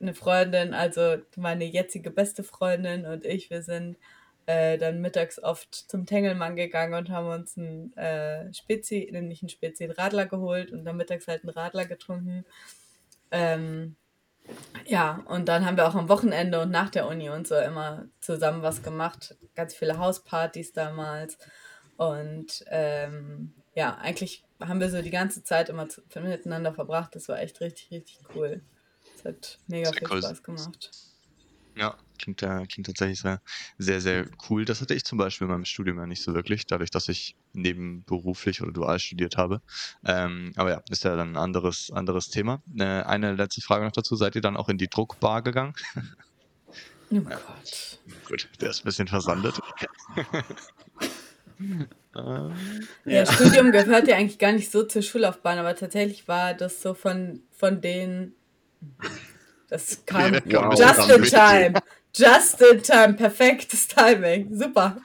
eine Freundin, also meine jetzige beste Freundin und ich, wir sind äh, dann mittags oft zum Tengelmann gegangen und haben uns ein äh, Spezi, nämlich ein Spezi, einen Radler geholt und dann mittags halt einen Radler getrunken. Ähm, ja, und dann haben wir auch am Wochenende und nach der Uni und so immer zusammen was gemacht. Ganz viele Hauspartys damals. Und ähm, ja, eigentlich haben wir so die ganze Zeit immer zu, miteinander verbracht. Das war echt richtig, richtig cool. Es hat mega sehr viel cool. Spaß gemacht. Ja, klingt, äh, klingt tatsächlich sehr, sehr, sehr cool. Das hatte ich zum Beispiel in meinem Studium ja nicht so wirklich, dadurch, dass ich nebenberuflich oder dual studiert habe. Ähm, aber ja, ist ja dann ein anderes, anderes Thema. Äh, eine letzte Frage noch dazu. Seid ihr dann auch in die Druckbar gegangen? Oh Gott. Gut, der ist ein bisschen versandet. Ja, ja, Studium gehört ja eigentlich gar nicht so zur Schullaufbahn, aber tatsächlich war das so von, von den. Das kam wow, just in time. Just in time. Perfektes Timing. Super.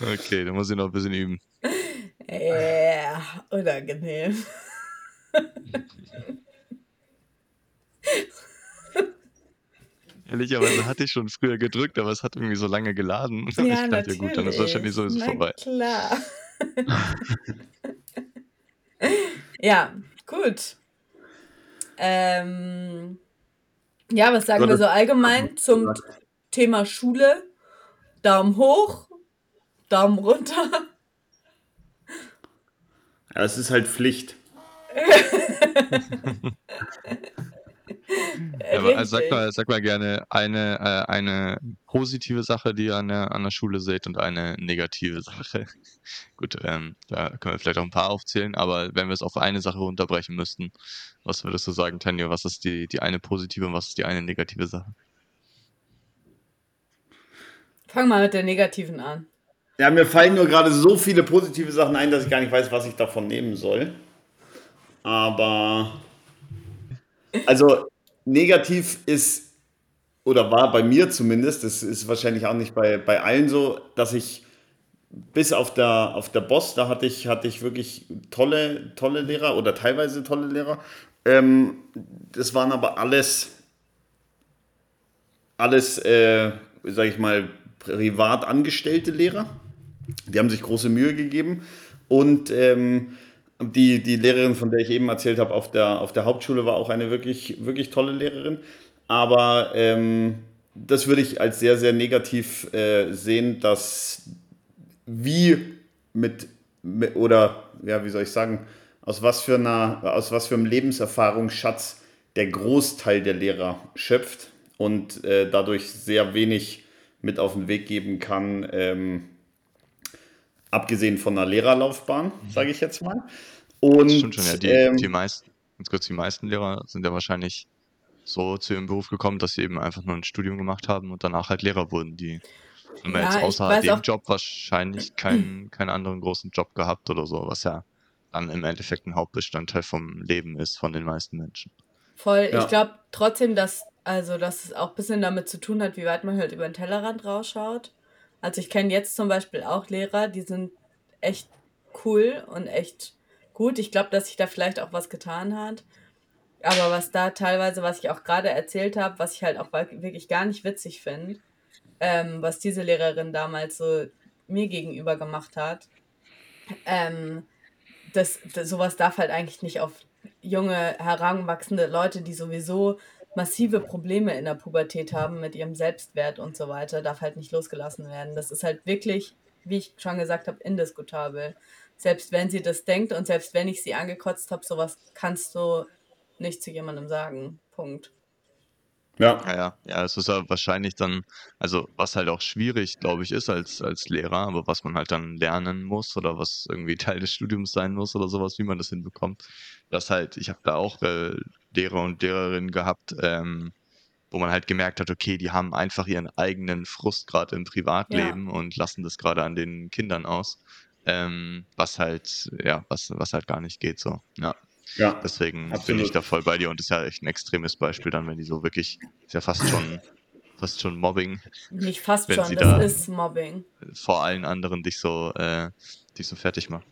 Okay, dann muss ich noch ein bisschen üben. Ja, unangenehm. Ehrlicherweise hatte ich schon früher gedrückt, aber es hat irgendwie so lange geladen. Und ja, ich dachte, ja gut, dann ist wahrscheinlich sowieso Na vorbei. klar. ja, gut. Ähm, ja, was sagen wir so allgemein zum Thema Schule? Daumen hoch, Daumen runter. Ja, es ist halt Pflicht. Aber also sag mal, sag mal gerne eine, äh, eine positive Sache, die ihr an der, an der Schule seht und eine negative Sache. Gut, ähm, da können wir vielleicht auch ein paar aufzählen, aber wenn wir es auf eine Sache runterbrechen müssten, was würdest du sagen, Tanja? Was ist die, die eine positive und was ist die eine negative Sache? Fang mal mit der negativen an. Ja, mir fallen nur gerade so viele positive Sachen ein, dass ich gar nicht weiß, was ich davon nehmen soll. Aber also negativ ist, oder war bei mir zumindest, das ist wahrscheinlich auch nicht bei, bei allen so, dass ich bis auf der, auf der Boss, da hatte ich, hatte ich wirklich tolle, tolle Lehrer oder teilweise tolle Lehrer. Ähm, das waren aber alles, alles, äh, sag ich mal, privat angestellte Lehrer. Die haben sich große Mühe gegeben und ähm, die, die Lehrerin, von der ich eben erzählt habe, auf der, auf der Hauptschule war auch eine wirklich, wirklich tolle Lehrerin. Aber ähm, das würde ich als sehr, sehr negativ äh, sehen, dass wie mit, mit, oder ja, wie soll ich sagen, aus was für einer, aus was für einem Lebenserfahrungsschatz der Großteil der Lehrer schöpft und äh, dadurch sehr wenig mit auf den Weg geben kann, ähm, abgesehen von einer Lehrerlaufbahn, mhm. sage ich jetzt mal. Und, das stimmt schon, ja. Die, ähm, die meisten, ganz kurz, die meisten Lehrer sind ja wahrscheinlich so zu ihrem Beruf gekommen, dass sie eben einfach nur ein Studium gemacht haben und danach halt Lehrer wurden. Die haben ja, jetzt außer dem Job wahrscheinlich keinen, keinen anderen großen Job gehabt oder so, was ja dann im Endeffekt ein Hauptbestandteil vom Leben ist von den meisten Menschen. Voll, ja. ich glaube trotzdem, dass, also, dass es auch ein bisschen damit zu tun hat, wie weit man halt über den Tellerrand rausschaut. Also ich kenne jetzt zum Beispiel auch Lehrer, die sind echt cool und echt gut. Ich glaube, dass sich da vielleicht auch was getan hat. Aber was da teilweise, was ich auch gerade erzählt habe, was ich halt auch wirklich gar nicht witzig finde, ähm, was diese Lehrerin damals so mir gegenüber gemacht hat, ähm, das, das, sowas darf halt eigentlich nicht auf junge, heranwachsende Leute, die sowieso massive Probleme in der Pubertät haben mit ihrem Selbstwert und so weiter, darf halt nicht losgelassen werden. Das ist halt wirklich, wie ich schon gesagt habe, indiskutabel. Selbst wenn sie das denkt und selbst wenn ich sie angekotzt habe, sowas kannst du nicht zu jemandem sagen. Punkt. Ja. Ja, ja, ja, es ist ja wahrscheinlich dann, also was halt auch schwierig, glaube ich, ist als, als Lehrer, aber was man halt dann lernen muss oder was irgendwie Teil des Studiums sein muss oder sowas, wie man das hinbekommt, dass halt, ich habe da auch äh, Lehrer und Lehrerinnen gehabt, ähm, wo man halt gemerkt hat, okay, die haben einfach ihren eigenen Frust gerade im Privatleben ja. und lassen das gerade an den Kindern aus. Ähm, was halt, ja, was, was halt gar nicht geht so. Ja. Ja, Deswegen absolut. bin ich da voll bei dir und das ist ja echt ein extremes Beispiel dann, wenn die so wirklich, ist ja fast schon, fast schon Mobbing. Nicht fast schon, das da ist Mobbing. Vor allen anderen dich so, äh, dich so fertig machen.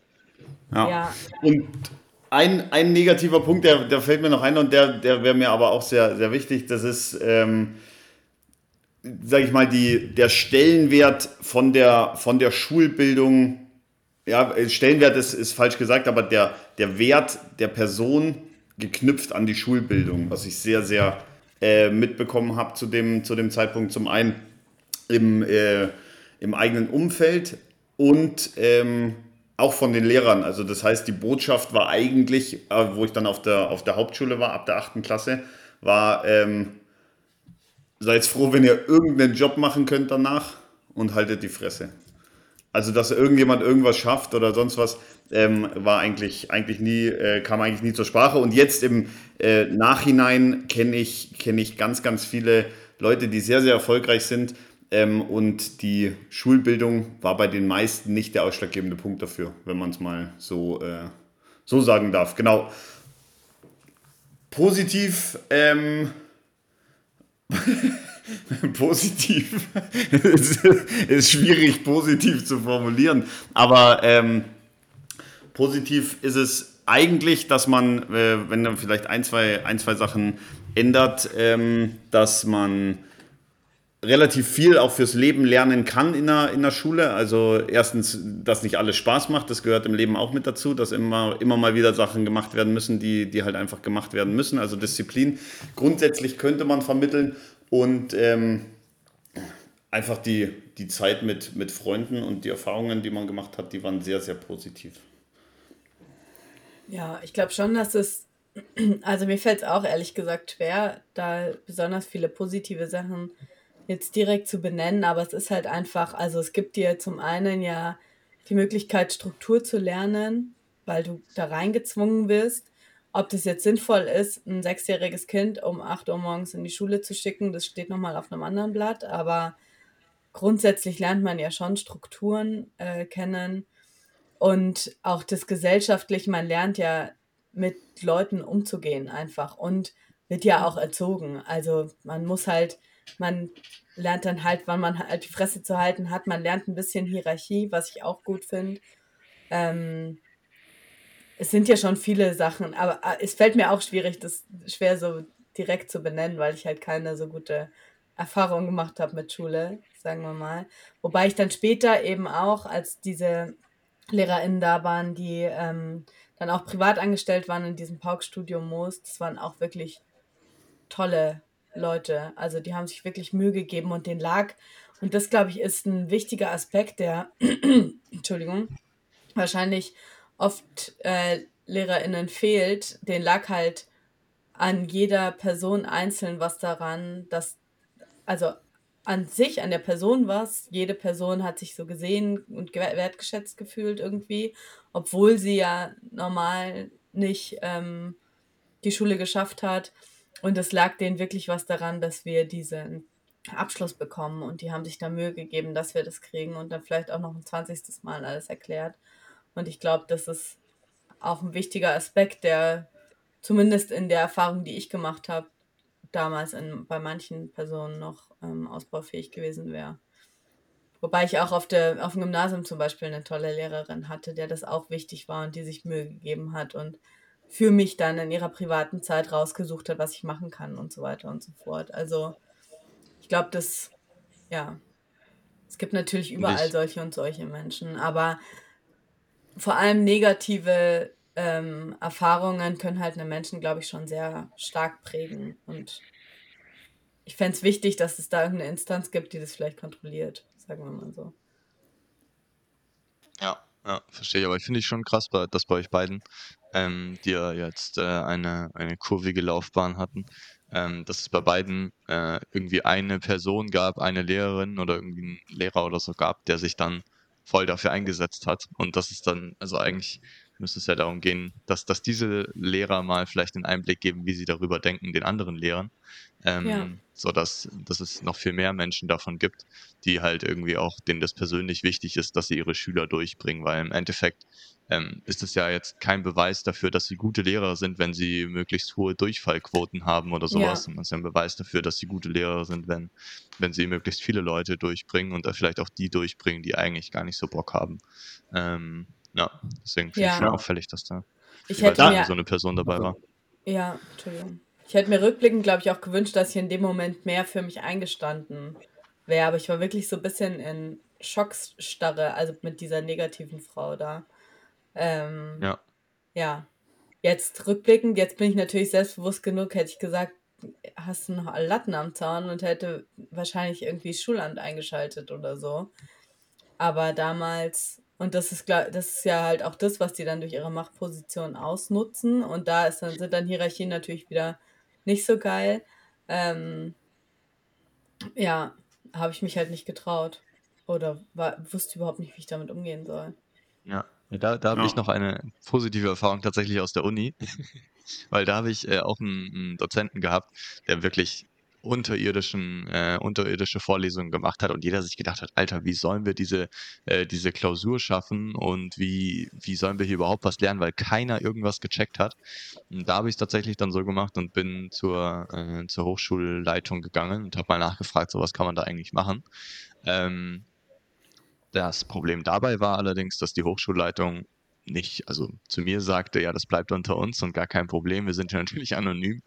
Ja. ja. Und ein, ein negativer Punkt, der, der fällt mir noch ein und der, der wäre mir aber auch sehr, sehr wichtig, das ist, ähm, sage ich mal, die, der Stellenwert von der, von der Schulbildung ja, Stellenwert ist, ist falsch gesagt, aber der, der Wert der Person geknüpft an die Schulbildung, was ich sehr, sehr äh, mitbekommen habe zu dem, zu dem Zeitpunkt. Zum einen im, äh, im eigenen Umfeld und ähm, auch von den Lehrern. Also das heißt, die Botschaft war eigentlich, äh, wo ich dann auf der, auf der Hauptschule war, ab der 8. Klasse, war, ähm, seid froh, wenn ihr irgendeinen Job machen könnt danach und haltet die Fresse. Also, dass irgendjemand irgendwas schafft oder sonst was, ähm, war eigentlich, eigentlich nie, äh, kam eigentlich nie zur Sprache. Und jetzt im äh, Nachhinein kenne ich, kenn ich ganz, ganz viele Leute, die sehr, sehr erfolgreich sind. Ähm, und die Schulbildung war bei den meisten nicht der ausschlaggebende Punkt dafür, wenn man es mal so, äh, so sagen darf. Genau. Positiv, ähm, positiv. es ist schwierig, positiv zu formulieren. Aber ähm, positiv ist es eigentlich, dass man, äh, wenn dann vielleicht ein, zwei, ein, zwei Sachen ändert, ähm, dass man relativ viel auch fürs Leben lernen kann in der, in der Schule. Also erstens, dass nicht alles Spaß macht, das gehört im Leben auch mit dazu, dass immer, immer mal wieder Sachen gemacht werden müssen, die, die halt einfach gemacht werden müssen. Also Disziplin grundsätzlich könnte man vermitteln und ähm, einfach die, die Zeit mit, mit Freunden und die Erfahrungen, die man gemacht hat, die waren sehr, sehr positiv. Ja, ich glaube schon, dass es, also mir fällt es auch ehrlich gesagt schwer, da besonders viele positive Sachen jetzt direkt zu benennen, aber es ist halt einfach, also es gibt dir zum einen ja die Möglichkeit, Struktur zu lernen, weil du da reingezwungen wirst. Ob das jetzt sinnvoll ist, ein sechsjähriges Kind um 8 Uhr morgens in die Schule zu schicken, das steht nochmal auf einem anderen Blatt. Aber grundsätzlich lernt man ja schon Strukturen äh, kennen und auch das Gesellschaftliche. Man lernt ja mit Leuten umzugehen einfach und wird ja auch erzogen. Also man muss halt, man lernt dann halt, wann man halt die Fresse zu halten hat. Man lernt ein bisschen Hierarchie, was ich auch gut finde. Ähm, es sind ja schon viele Sachen, aber ah, es fällt mir auch schwierig, das schwer so direkt zu benennen, weil ich halt keine so gute Erfahrung gemacht habe mit Schule, sagen wir mal. Wobei ich dann später eben auch, als diese LehrerInnen da waren, die ähm, dann auch privat angestellt waren in diesem Pauk-Studio Moos, das waren auch wirklich tolle Leute. Also die haben sich wirklich Mühe gegeben und den lag, und das glaube ich ist ein wichtiger Aspekt, der, Entschuldigung, wahrscheinlich oft äh, LehrerInnen fehlt, den lag halt an jeder Person einzeln was daran, dass, also an sich, an der Person was. Jede Person hat sich so gesehen und wertgeschätzt gefühlt irgendwie, obwohl sie ja normal nicht ähm, die Schule geschafft hat. Und es lag denen wirklich was daran, dass wir diesen Abschluss bekommen und die haben sich da Mühe gegeben, dass wir das kriegen und dann vielleicht auch noch ein 20. Mal alles erklärt. Und ich glaube, das ist auch ein wichtiger Aspekt, der zumindest in der Erfahrung, die ich gemacht habe, damals in, bei manchen Personen noch ähm, ausbaufähig gewesen wäre. Wobei ich auch auf, der, auf dem Gymnasium zum Beispiel eine tolle Lehrerin hatte, der das auch wichtig war und die sich Mühe gegeben hat und für mich dann in ihrer privaten Zeit rausgesucht hat, was ich machen kann und so weiter und so fort. Also ich glaube, das, ja, es gibt natürlich überall Nicht. solche und solche Menschen, aber vor allem negative ähm, Erfahrungen können halt einen Menschen, glaube ich, schon sehr stark prägen. Und ich fände es wichtig, dass es da irgendeine Instanz gibt, die das vielleicht kontrolliert, sagen wir mal so. Ja, ja, verstehe ich. Aber ich finde ich schon krass, dass bei euch beiden, ähm, die ja jetzt äh, eine, eine kurvige Laufbahn hatten, ähm, dass es bei beiden äh, irgendwie eine Person gab, eine Lehrerin oder irgendwie einen Lehrer oder so gab, der sich dann voll dafür eingesetzt hat. Und das ist dann, also eigentlich müsste es ja darum gehen, dass, dass diese Lehrer mal vielleicht einen Einblick geben, wie sie darüber denken, den anderen Lehrern. Ähm, ja. So dass, es noch viel mehr Menschen davon gibt, die halt irgendwie auch, denen das persönlich wichtig ist, dass sie ihre Schüler durchbringen, weil im Endeffekt ähm, ist es ja jetzt kein Beweis dafür, dass sie gute Lehrer sind, wenn sie möglichst hohe Durchfallquoten haben oder sowas. Ja. Und das ist ja ein Beweis dafür, dass sie gute Lehrer sind, wenn, wenn sie möglichst viele Leute durchbringen und da vielleicht auch die durchbringen, die eigentlich gar nicht so Bock haben. Ähm, ja, deswegen finde ja. ich schon auffällig, dass da ich hätte mir, so eine Person dabei war. Ja, Entschuldigung. Ich hätte mir rückblickend, glaube ich, auch gewünscht, dass ich in dem Moment mehr für mich eingestanden wäre. Aber ich war wirklich so ein bisschen in Schocksstarre, also mit dieser negativen Frau da. Ähm, ja. Ja. Jetzt rückblickend, jetzt bin ich natürlich selbstbewusst genug, hätte ich gesagt, hast du noch Latten am Zaun und hätte wahrscheinlich irgendwie Schulamt eingeschaltet oder so. Aber damals, und das ist das ist ja halt auch das, was die dann durch ihre Machtposition ausnutzen. Und da ist dann, sind dann Hierarchien natürlich wieder nicht so geil. Ähm, ja, habe ich mich halt nicht getraut. Oder war, wusste überhaupt nicht, wie ich damit umgehen soll. Ja, da, da habe ja. ich noch eine positive Erfahrung tatsächlich aus der Uni, weil da habe ich äh, auch einen, einen, Dozenten gehabt, der wirklich unterirdischen, äh, unterirdische Vorlesungen gemacht hat und jeder sich gedacht hat, Alter, wie sollen wir diese, äh, diese Klausur schaffen und wie, wie sollen wir hier überhaupt was lernen, weil keiner irgendwas gecheckt hat. Und da habe ich es tatsächlich dann so gemacht und bin zur, äh, zur Hochschulleitung gegangen und habe mal nachgefragt, so was kann man da eigentlich machen. Ähm, das Problem dabei war allerdings, dass die Hochschulleitung nicht, also zu mir sagte, ja, das bleibt unter uns und gar kein Problem, wir sind ja natürlich anonym.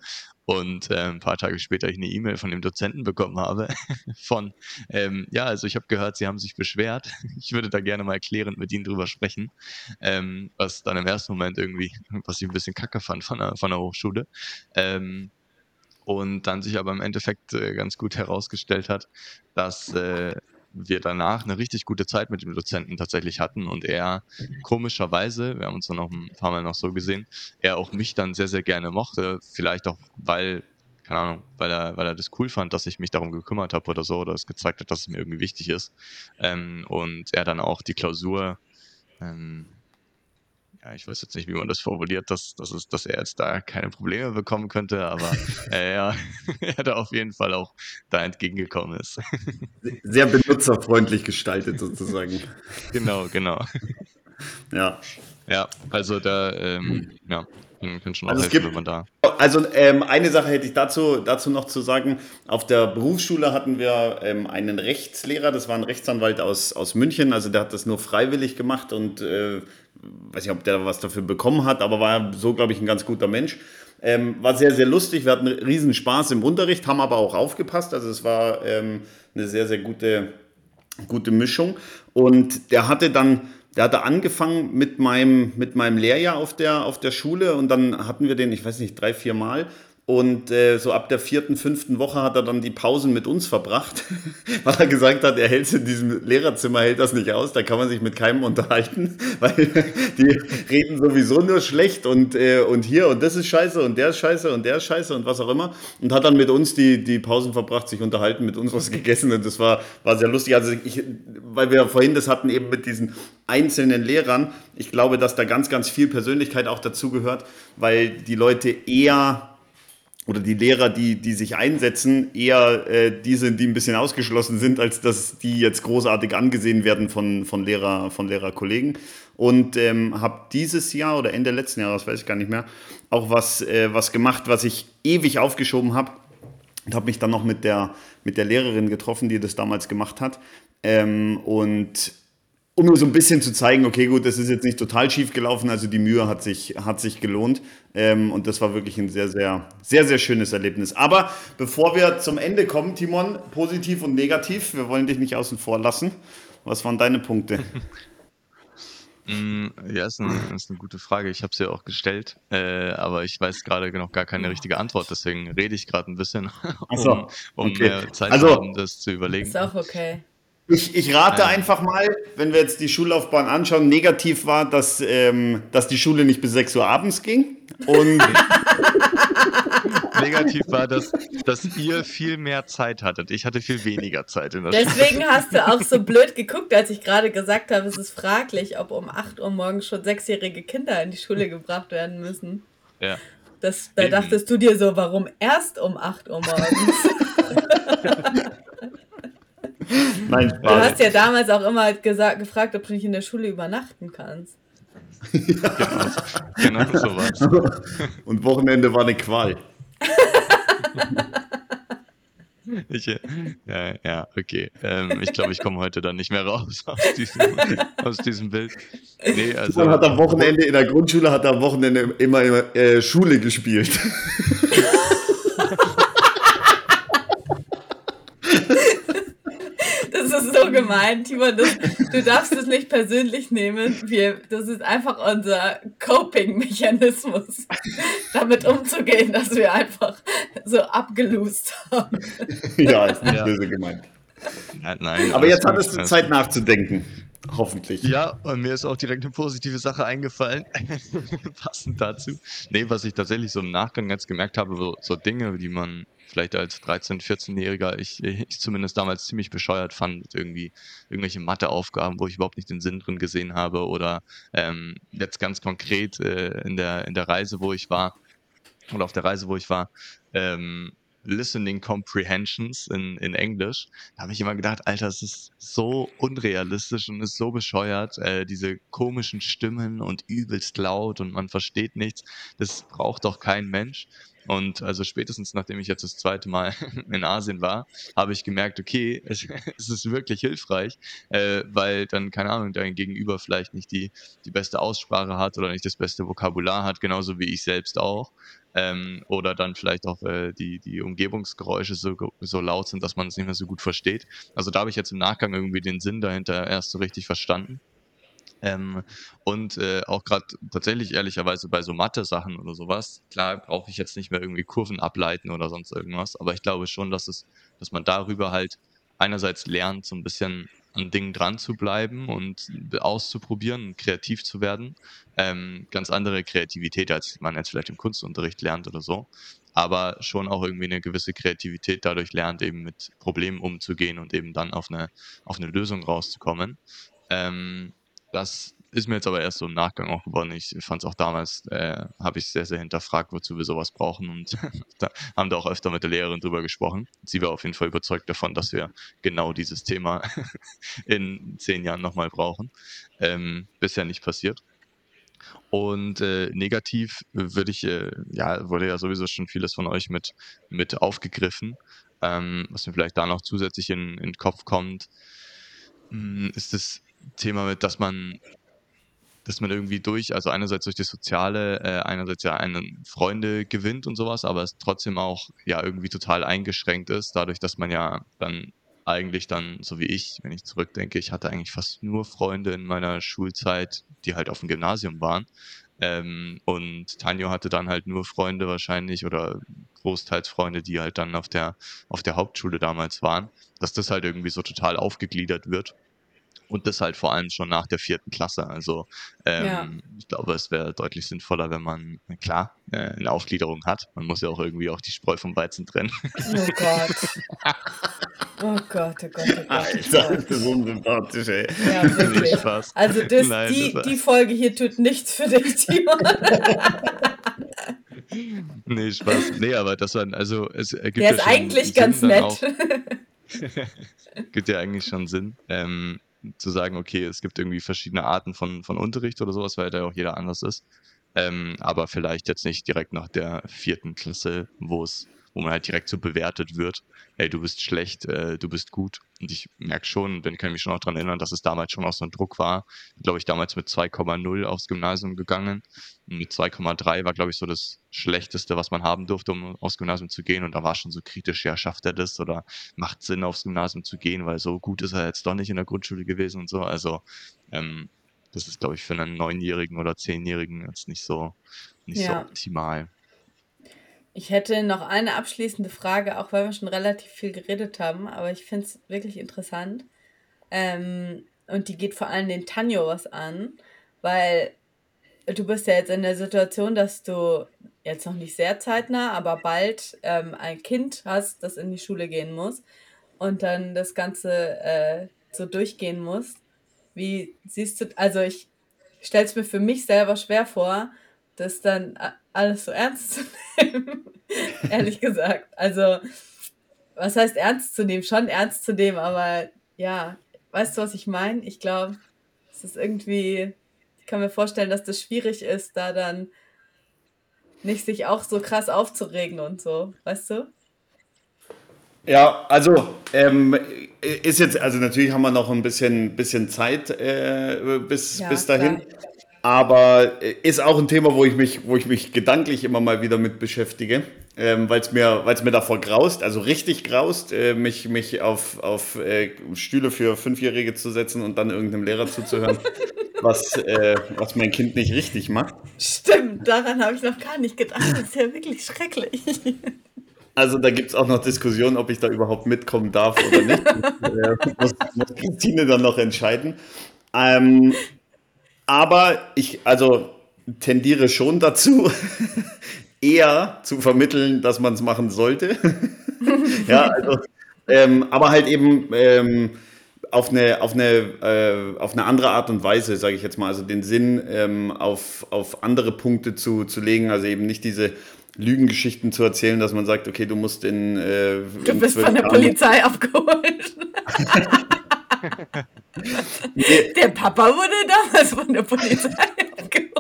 Und äh, ein paar Tage später ich eine E-Mail von dem Dozenten bekommen habe, von, ähm, ja, also ich habe gehört, Sie haben sich beschwert, ich würde da gerne mal klärend mit Ihnen drüber sprechen, ähm, was dann im ersten Moment irgendwie, was ich ein bisschen kacke fand von der, von der Hochschule. Ähm, und dann sich aber im Endeffekt äh, ganz gut herausgestellt hat, dass äh, wir danach eine richtig gute Zeit mit dem Dozenten tatsächlich hatten und er komischerweise, wir haben uns dann noch ein paar Mal noch so gesehen, er auch mich dann sehr, sehr gerne mochte, vielleicht auch, weil keine Ahnung, weil er, weil er das cool fand, dass ich mich darum gekümmert habe oder so, oder es gezeigt hat, dass es mir irgendwie wichtig ist. Ähm, und er dann auch die Klausur ähm, ja, ich weiß jetzt nicht, wie man das formuliert, dass, dass, es, dass er jetzt da keine Probleme bekommen könnte, aber äh, ja, er da auf jeden Fall auch da entgegengekommen ist. Sehr benutzerfreundlich gestaltet sozusagen. Genau, genau. Ja. Ja, also da, ähm, ja, können schon auch also helfen, wenn man da. Also ähm, eine Sache hätte ich dazu, dazu noch zu sagen. Auf der Berufsschule hatten wir ähm, einen Rechtslehrer, das war ein Rechtsanwalt aus, aus München, also der hat das nur freiwillig gemacht und äh, weiß nicht, ob der was dafür bekommen hat, aber war so, glaube ich, ein ganz guter Mensch. Ähm, war sehr, sehr lustig. Wir hatten riesen Spaß im Unterricht, haben aber auch aufgepasst. Also es war ähm, eine sehr, sehr gute, gute Mischung. Und der hatte dann, der hatte angefangen mit meinem, mit meinem Lehrjahr auf der, auf der Schule und dann hatten wir den, ich weiß nicht, drei, vier Mal. Und äh, so ab der vierten, fünften Woche hat er dann die Pausen mit uns verbracht, weil er gesagt hat, er hält es in diesem Lehrerzimmer, hält das nicht aus, da kann man sich mit keinem unterhalten, weil die reden sowieso nur schlecht und, äh, und hier und das ist scheiße und der ist scheiße und der ist scheiße und was auch immer. Und hat dann mit uns die, die Pausen verbracht, sich unterhalten, mit uns was gegessen und das war, war sehr lustig. Also ich, weil wir vorhin das hatten eben mit diesen einzelnen Lehrern, ich glaube, dass da ganz, ganz viel Persönlichkeit auch dazugehört, weil die Leute eher oder die Lehrer, die, die sich einsetzen, eher äh, die sind, die ein bisschen ausgeschlossen sind, als dass die jetzt großartig angesehen werden von, von, Lehrer, von Lehrerkollegen. Und ähm, habe dieses Jahr oder Ende letzten Jahres, weiß ich gar nicht mehr, auch was, äh, was gemacht, was ich ewig aufgeschoben habe. Und habe mich dann noch mit der, mit der Lehrerin getroffen, die das damals gemacht hat. Ähm, und um mir so ein bisschen zu zeigen, okay, gut, das ist jetzt nicht total schief gelaufen, also die Mühe hat sich, hat sich gelohnt. Ähm, und das war wirklich ein sehr, sehr, sehr, sehr schönes Erlebnis. Aber bevor wir zum Ende kommen, Timon, positiv und negativ, wir wollen dich nicht außen vor lassen. Was waren deine Punkte? Mm, ja, ist eine, ist eine gute Frage. Ich habe sie ja auch gestellt, äh, aber ich weiß gerade noch gar keine richtige Antwort. Deswegen rede ich gerade ein bisschen, um, so, um okay. mehr Zeit also, zu haben, das zu überlegen. Ist auch okay. Ich, ich rate einfach mal, wenn wir jetzt die Schullaufbahn anschauen, negativ war, dass, ähm, dass die Schule nicht bis 6 Uhr abends ging. Und negativ war, dass, dass ihr viel mehr Zeit hattet. Ich hatte viel weniger Zeit in der Deswegen Schule. hast du auch so blöd geguckt, als ich gerade gesagt habe, es ist fraglich, ob um 8 Uhr morgens schon sechsjährige Kinder in die Schule gebracht werden müssen. Ja. Das, da Eben. dachtest du dir so, warum erst um 8 Uhr morgens? Nein, Spaß. Du hast ja damals auch immer gesagt, gefragt, ob du nicht in der Schule übernachten kannst. ja. Genau, genau sowas. Und Wochenende war eine Qual. Ich, ja, ja, okay. Ähm, ich glaube, ich komme heute dann nicht mehr raus aus diesem, aus diesem Bild. Nee, also, Man hat am Wochenende in der Grundschule hat am Wochenende immer, immer äh, Schule gespielt. So gemeint, Timon. Das, du darfst es nicht persönlich nehmen. Wir, das ist einfach unser Coping-Mechanismus, damit umzugehen, dass wir einfach so abgelust haben. Ja, ist nicht ja. böse gemeint. Nein, nein, Aber jetzt hattest du Zeit nachzudenken. Hoffentlich. Ja, und mir ist auch direkt eine positive Sache eingefallen, passend dazu. Nee, was ich tatsächlich so im Nachgang jetzt gemerkt habe, so, so Dinge, die man vielleicht als 13-, 14-Jähriger, ich, ich zumindest damals ziemlich bescheuert fand, irgendwie irgendwelche Matheaufgaben, wo ich überhaupt nicht den Sinn drin gesehen habe oder ähm, jetzt ganz konkret äh, in, der, in der Reise, wo ich war, oder auf der Reise, wo ich war, ähm, Listening Comprehensions in, in Englisch. Da habe ich immer gedacht, Alter, es ist so unrealistisch und ist so bescheuert. Äh, diese komischen Stimmen und übelst laut und man versteht nichts. Das braucht doch kein Mensch. Und also spätestens nachdem ich jetzt das zweite Mal in Asien war, habe ich gemerkt, okay, es, es ist wirklich hilfreich, äh, weil dann, keine Ahnung, dein Gegenüber vielleicht nicht die, die beste Aussprache hat oder nicht das beste Vokabular hat, genauso wie ich selbst auch. Ähm, oder dann vielleicht auch äh, die, die Umgebungsgeräusche so, so laut sind, dass man es nicht mehr so gut versteht. Also da habe ich jetzt im Nachgang irgendwie den Sinn dahinter erst so richtig verstanden. Ähm, und äh, auch gerade tatsächlich ehrlicherweise bei so Mathe-Sachen oder sowas, klar brauche ich jetzt nicht mehr irgendwie Kurven ableiten oder sonst irgendwas, aber ich glaube schon, dass es, dass man darüber halt einerseits lernt, so ein bisschen an Dingen dran zu bleiben und auszuprobieren, kreativ zu werden. Ähm, ganz andere Kreativität, als man jetzt vielleicht im Kunstunterricht lernt oder so. Aber schon auch irgendwie eine gewisse Kreativität dadurch lernt, eben mit Problemen umzugehen und eben dann auf eine, auf eine Lösung rauszukommen. Ähm, das ist mir jetzt aber erst so im Nachgang auch geworden. Ich fand es auch damals, äh, habe ich sehr, sehr hinterfragt, wozu wir sowas brauchen und da haben da auch öfter mit der Lehrerin drüber gesprochen. Sie war auf jeden Fall überzeugt davon, dass wir genau dieses Thema in zehn Jahren nochmal brauchen. Ähm, bisher nicht passiert. Und äh, negativ würde ich, äh, ja, wurde ja sowieso schon vieles von euch mit, mit aufgegriffen. Ähm, was mir vielleicht da noch zusätzlich in, in den Kopf kommt, hm, ist das Thema mit, dass man dass man irgendwie durch, also einerseits durch das Soziale, äh, einerseits ja einen Freunde gewinnt und sowas, aber es trotzdem auch ja irgendwie total eingeschränkt ist, dadurch, dass man ja dann eigentlich dann, so wie ich, wenn ich zurückdenke, ich hatte eigentlich fast nur Freunde in meiner Schulzeit, die halt auf dem Gymnasium waren. Ähm, und Tanjo hatte dann halt nur Freunde wahrscheinlich oder großteils Freunde, die halt dann auf der, auf der Hauptschule damals waren, dass das halt irgendwie so total aufgegliedert wird und das halt vor allem schon nach der vierten Klasse. Also ähm, ja. ich glaube, es wäre deutlich sinnvoller, wenn man, klar, äh, eine Aufgliederung hat. Man muss ja auch irgendwie auch die Spreu vom Weizen trennen. Oh Gott. Oh Gott, oh Gott, oh Gott. Alter, das ist unsympathisch, ey. Ja, wirklich. Spaß. Also das, Nein, die, das die Folge hier tut nichts für dich, Timon. nee, Spaß. Nee, aber das war, also es ergibt Der ja ist eigentlich ganz nett. Auch, gibt ja eigentlich schon Sinn. Ähm, zu sagen, okay, es gibt irgendwie verschiedene Arten von, von Unterricht oder sowas, weil da auch jeder anders ist. Ähm, aber vielleicht jetzt nicht direkt nach der vierten Klasse, wo es wo man halt direkt so bewertet wird, hey, du bist schlecht, äh, du bist gut. Und ich merke schon, dann kann ich mich schon auch daran erinnern, dass es damals schon auch so ein Druck war. Glaube ich, damals mit 2,0 aufs Gymnasium gegangen. Und mit 2,3 war, glaube ich, so das Schlechteste, was man haben durfte, um aufs Gymnasium zu gehen. Und da war schon so kritisch, ja, schafft er das oder macht Sinn, aufs Gymnasium zu gehen, weil so gut ist er jetzt doch nicht in der Grundschule gewesen und so. Also, ähm, das ist, glaube ich, für einen Neunjährigen oder Zehnjährigen jetzt nicht so, nicht ja. so optimal. Ich hätte noch eine abschließende Frage, auch weil wir schon relativ viel geredet haben, aber ich finde es wirklich interessant. Ähm, und die geht vor allem den Tanjo was an, weil du bist ja jetzt in der Situation, dass du jetzt noch nicht sehr zeitnah, aber bald ähm, ein Kind hast, das in die Schule gehen muss und dann das Ganze äh, so durchgehen muss. Wie siehst du, also ich stelle es mir für mich selber schwer vor, das dann alles so ernst zu nehmen, ehrlich gesagt. Also, was heißt ernst zu nehmen? Schon ernst zu nehmen, aber ja, weißt du, was ich meine? Ich glaube, es ist irgendwie, ich kann mir vorstellen, dass das schwierig ist, da dann nicht sich auch so krass aufzuregen und so, weißt du? Ja, also ähm, ist jetzt, also natürlich haben wir noch ein bisschen, bisschen Zeit äh, bis, ja, bis dahin. Klar. Aber äh, ist auch ein Thema, wo ich mich, wo ich mich gedanklich immer mal wieder mit beschäftige, ähm, weil es mir, mir davor graust, also richtig graust, äh, mich, mich auf, auf äh, Stühle für Fünfjährige zu setzen und dann irgendeinem Lehrer zuzuhören, was, äh, was mein Kind nicht richtig macht. Stimmt, daran habe ich noch gar nicht gedacht. Das ist ja wirklich schrecklich. Also da gibt es auch noch Diskussionen, ob ich da überhaupt mitkommen darf oder nicht. Das äh, muss, muss Christine dann noch entscheiden. Ähm, aber ich also tendiere schon dazu, eher zu vermitteln, dass man es machen sollte. ja, also, ähm, aber halt eben ähm, auf eine, auf, eine, äh, auf eine andere Art und Weise, sage ich jetzt mal, also den Sinn ähm, auf, auf andere Punkte zu, zu legen, also eben nicht diese Lügengeschichten zu erzählen, dass man sagt, okay, du musst in. Äh, du bist von der Polizei abgeholt. Der Papa wurde damals von der Polizei abgeholt.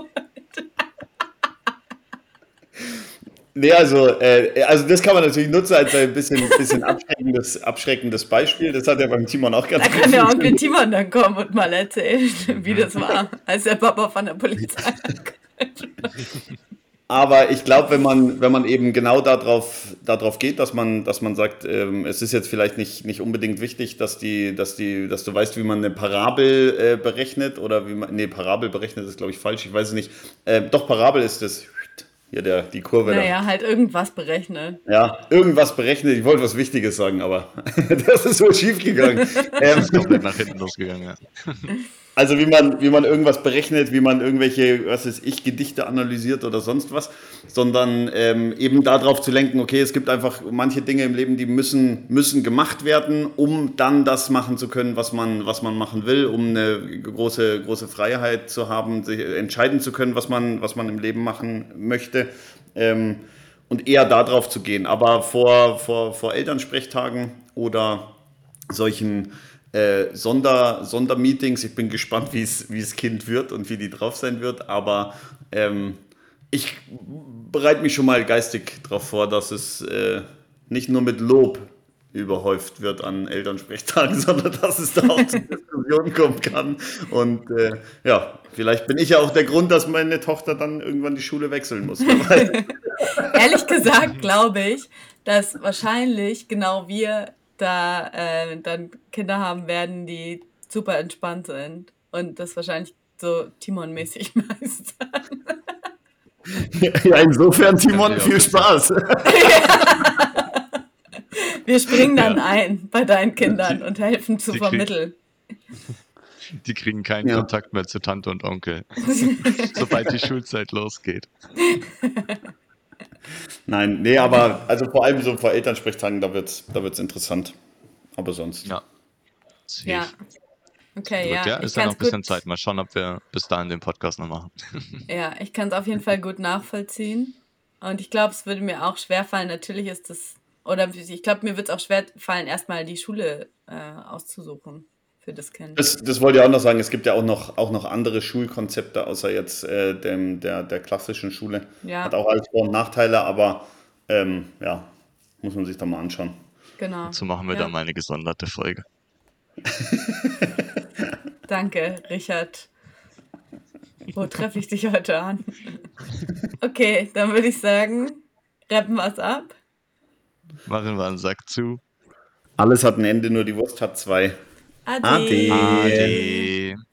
Nee, also, äh, also das kann man natürlich nutzen als ein bisschen, bisschen abschreckendes, abschreckendes Beispiel. Das hat ja beim Timon auch ganz gut Da kann der Onkel Timon dann kommen und mal erzählen, wie das war, als der Papa von der Polizei aber ich glaube, wenn man, wenn man eben genau darauf, darauf geht, dass man, dass man sagt, ähm, es ist jetzt vielleicht nicht, nicht unbedingt wichtig, dass, die, dass, die, dass du weißt, wie man eine Parabel äh, berechnet oder wie man, nee, Parabel berechnet ist, glaube ich, falsch, ich weiß es nicht. Äh, doch, Parabel ist das, hier der, die Kurve. Naja, da. halt irgendwas berechnet. Ja, irgendwas berechnet. Ich wollte was Wichtiges sagen, aber das ist so schief gegangen. ähm, ist komplett nach hinten losgegangen, ja. Also wie man, wie man irgendwas berechnet, wie man irgendwelche, was weiß ich, Gedichte analysiert oder sonst was, sondern ähm, eben darauf zu lenken, okay, es gibt einfach manche Dinge im Leben, die müssen, müssen gemacht werden, um dann das machen zu können, was man, was man machen will, um eine große, große Freiheit zu haben, sich entscheiden zu können, was man, was man im Leben machen möchte. Ähm, und eher darauf zu gehen. Aber vor, vor, vor Elternsprechtagen oder solchen äh, Sonder, Sondermeetings. Ich bin gespannt, wie es Kind wird und wie die drauf sein wird. Aber ähm, ich bereite mich schon mal geistig darauf vor, dass es äh, nicht nur mit Lob überhäuft wird an Elternsprechtagen, sondern dass es da auch zu Diskussionen kommen kann. Und äh, ja, vielleicht bin ich ja auch der Grund, dass meine Tochter dann irgendwann die Schule wechseln muss. Ehrlich gesagt glaube ich, dass wahrscheinlich genau wir da äh, dann Kinder haben werden, die super entspannt sind und das wahrscheinlich so Timon-mäßig meistern. Ja, insofern, Timon, viel Spaß. Wir springen dann ja. ein bei deinen Kindern und helfen zu die vermitteln. Krieg, die kriegen keinen ja. Kontakt mehr zu Tante und Onkel, sobald die Schulzeit losgeht. Nein, nee, aber also vor allem so vor Elternsprechtagen, da wird es da wird's interessant. Aber sonst. Ja. Ja. Okay, gut, ja. ja ist ja noch ein bisschen Zeit. Mal schauen, ob wir bis dahin den Podcast noch machen. ja, ich kann es auf jeden Fall gut nachvollziehen. Und ich glaube, es würde mir auch schwerfallen. Natürlich ist das, oder ich glaube, mir wird es auch schwer fallen, erstmal die Schule äh, auszusuchen für das Kind. Das, das wollte ich auch noch sagen. Es gibt ja auch noch, auch noch andere Schulkonzepte, außer jetzt äh, dem, der, der klassischen Schule. Ja. Hat auch alles Vor- und Nachteile, aber ähm, ja, muss man sich da mal anschauen. Genau. Dazu machen wir ja. dann mal eine gesonderte Folge. Danke, Richard. Wo treffe ich dich heute an? Okay, dann würde ich sagen, rappen wir es ab. Machen wir einen Sack zu. Alles hat ein Ende, nur die Wurst hat zwei. Ade. Ade. Ade.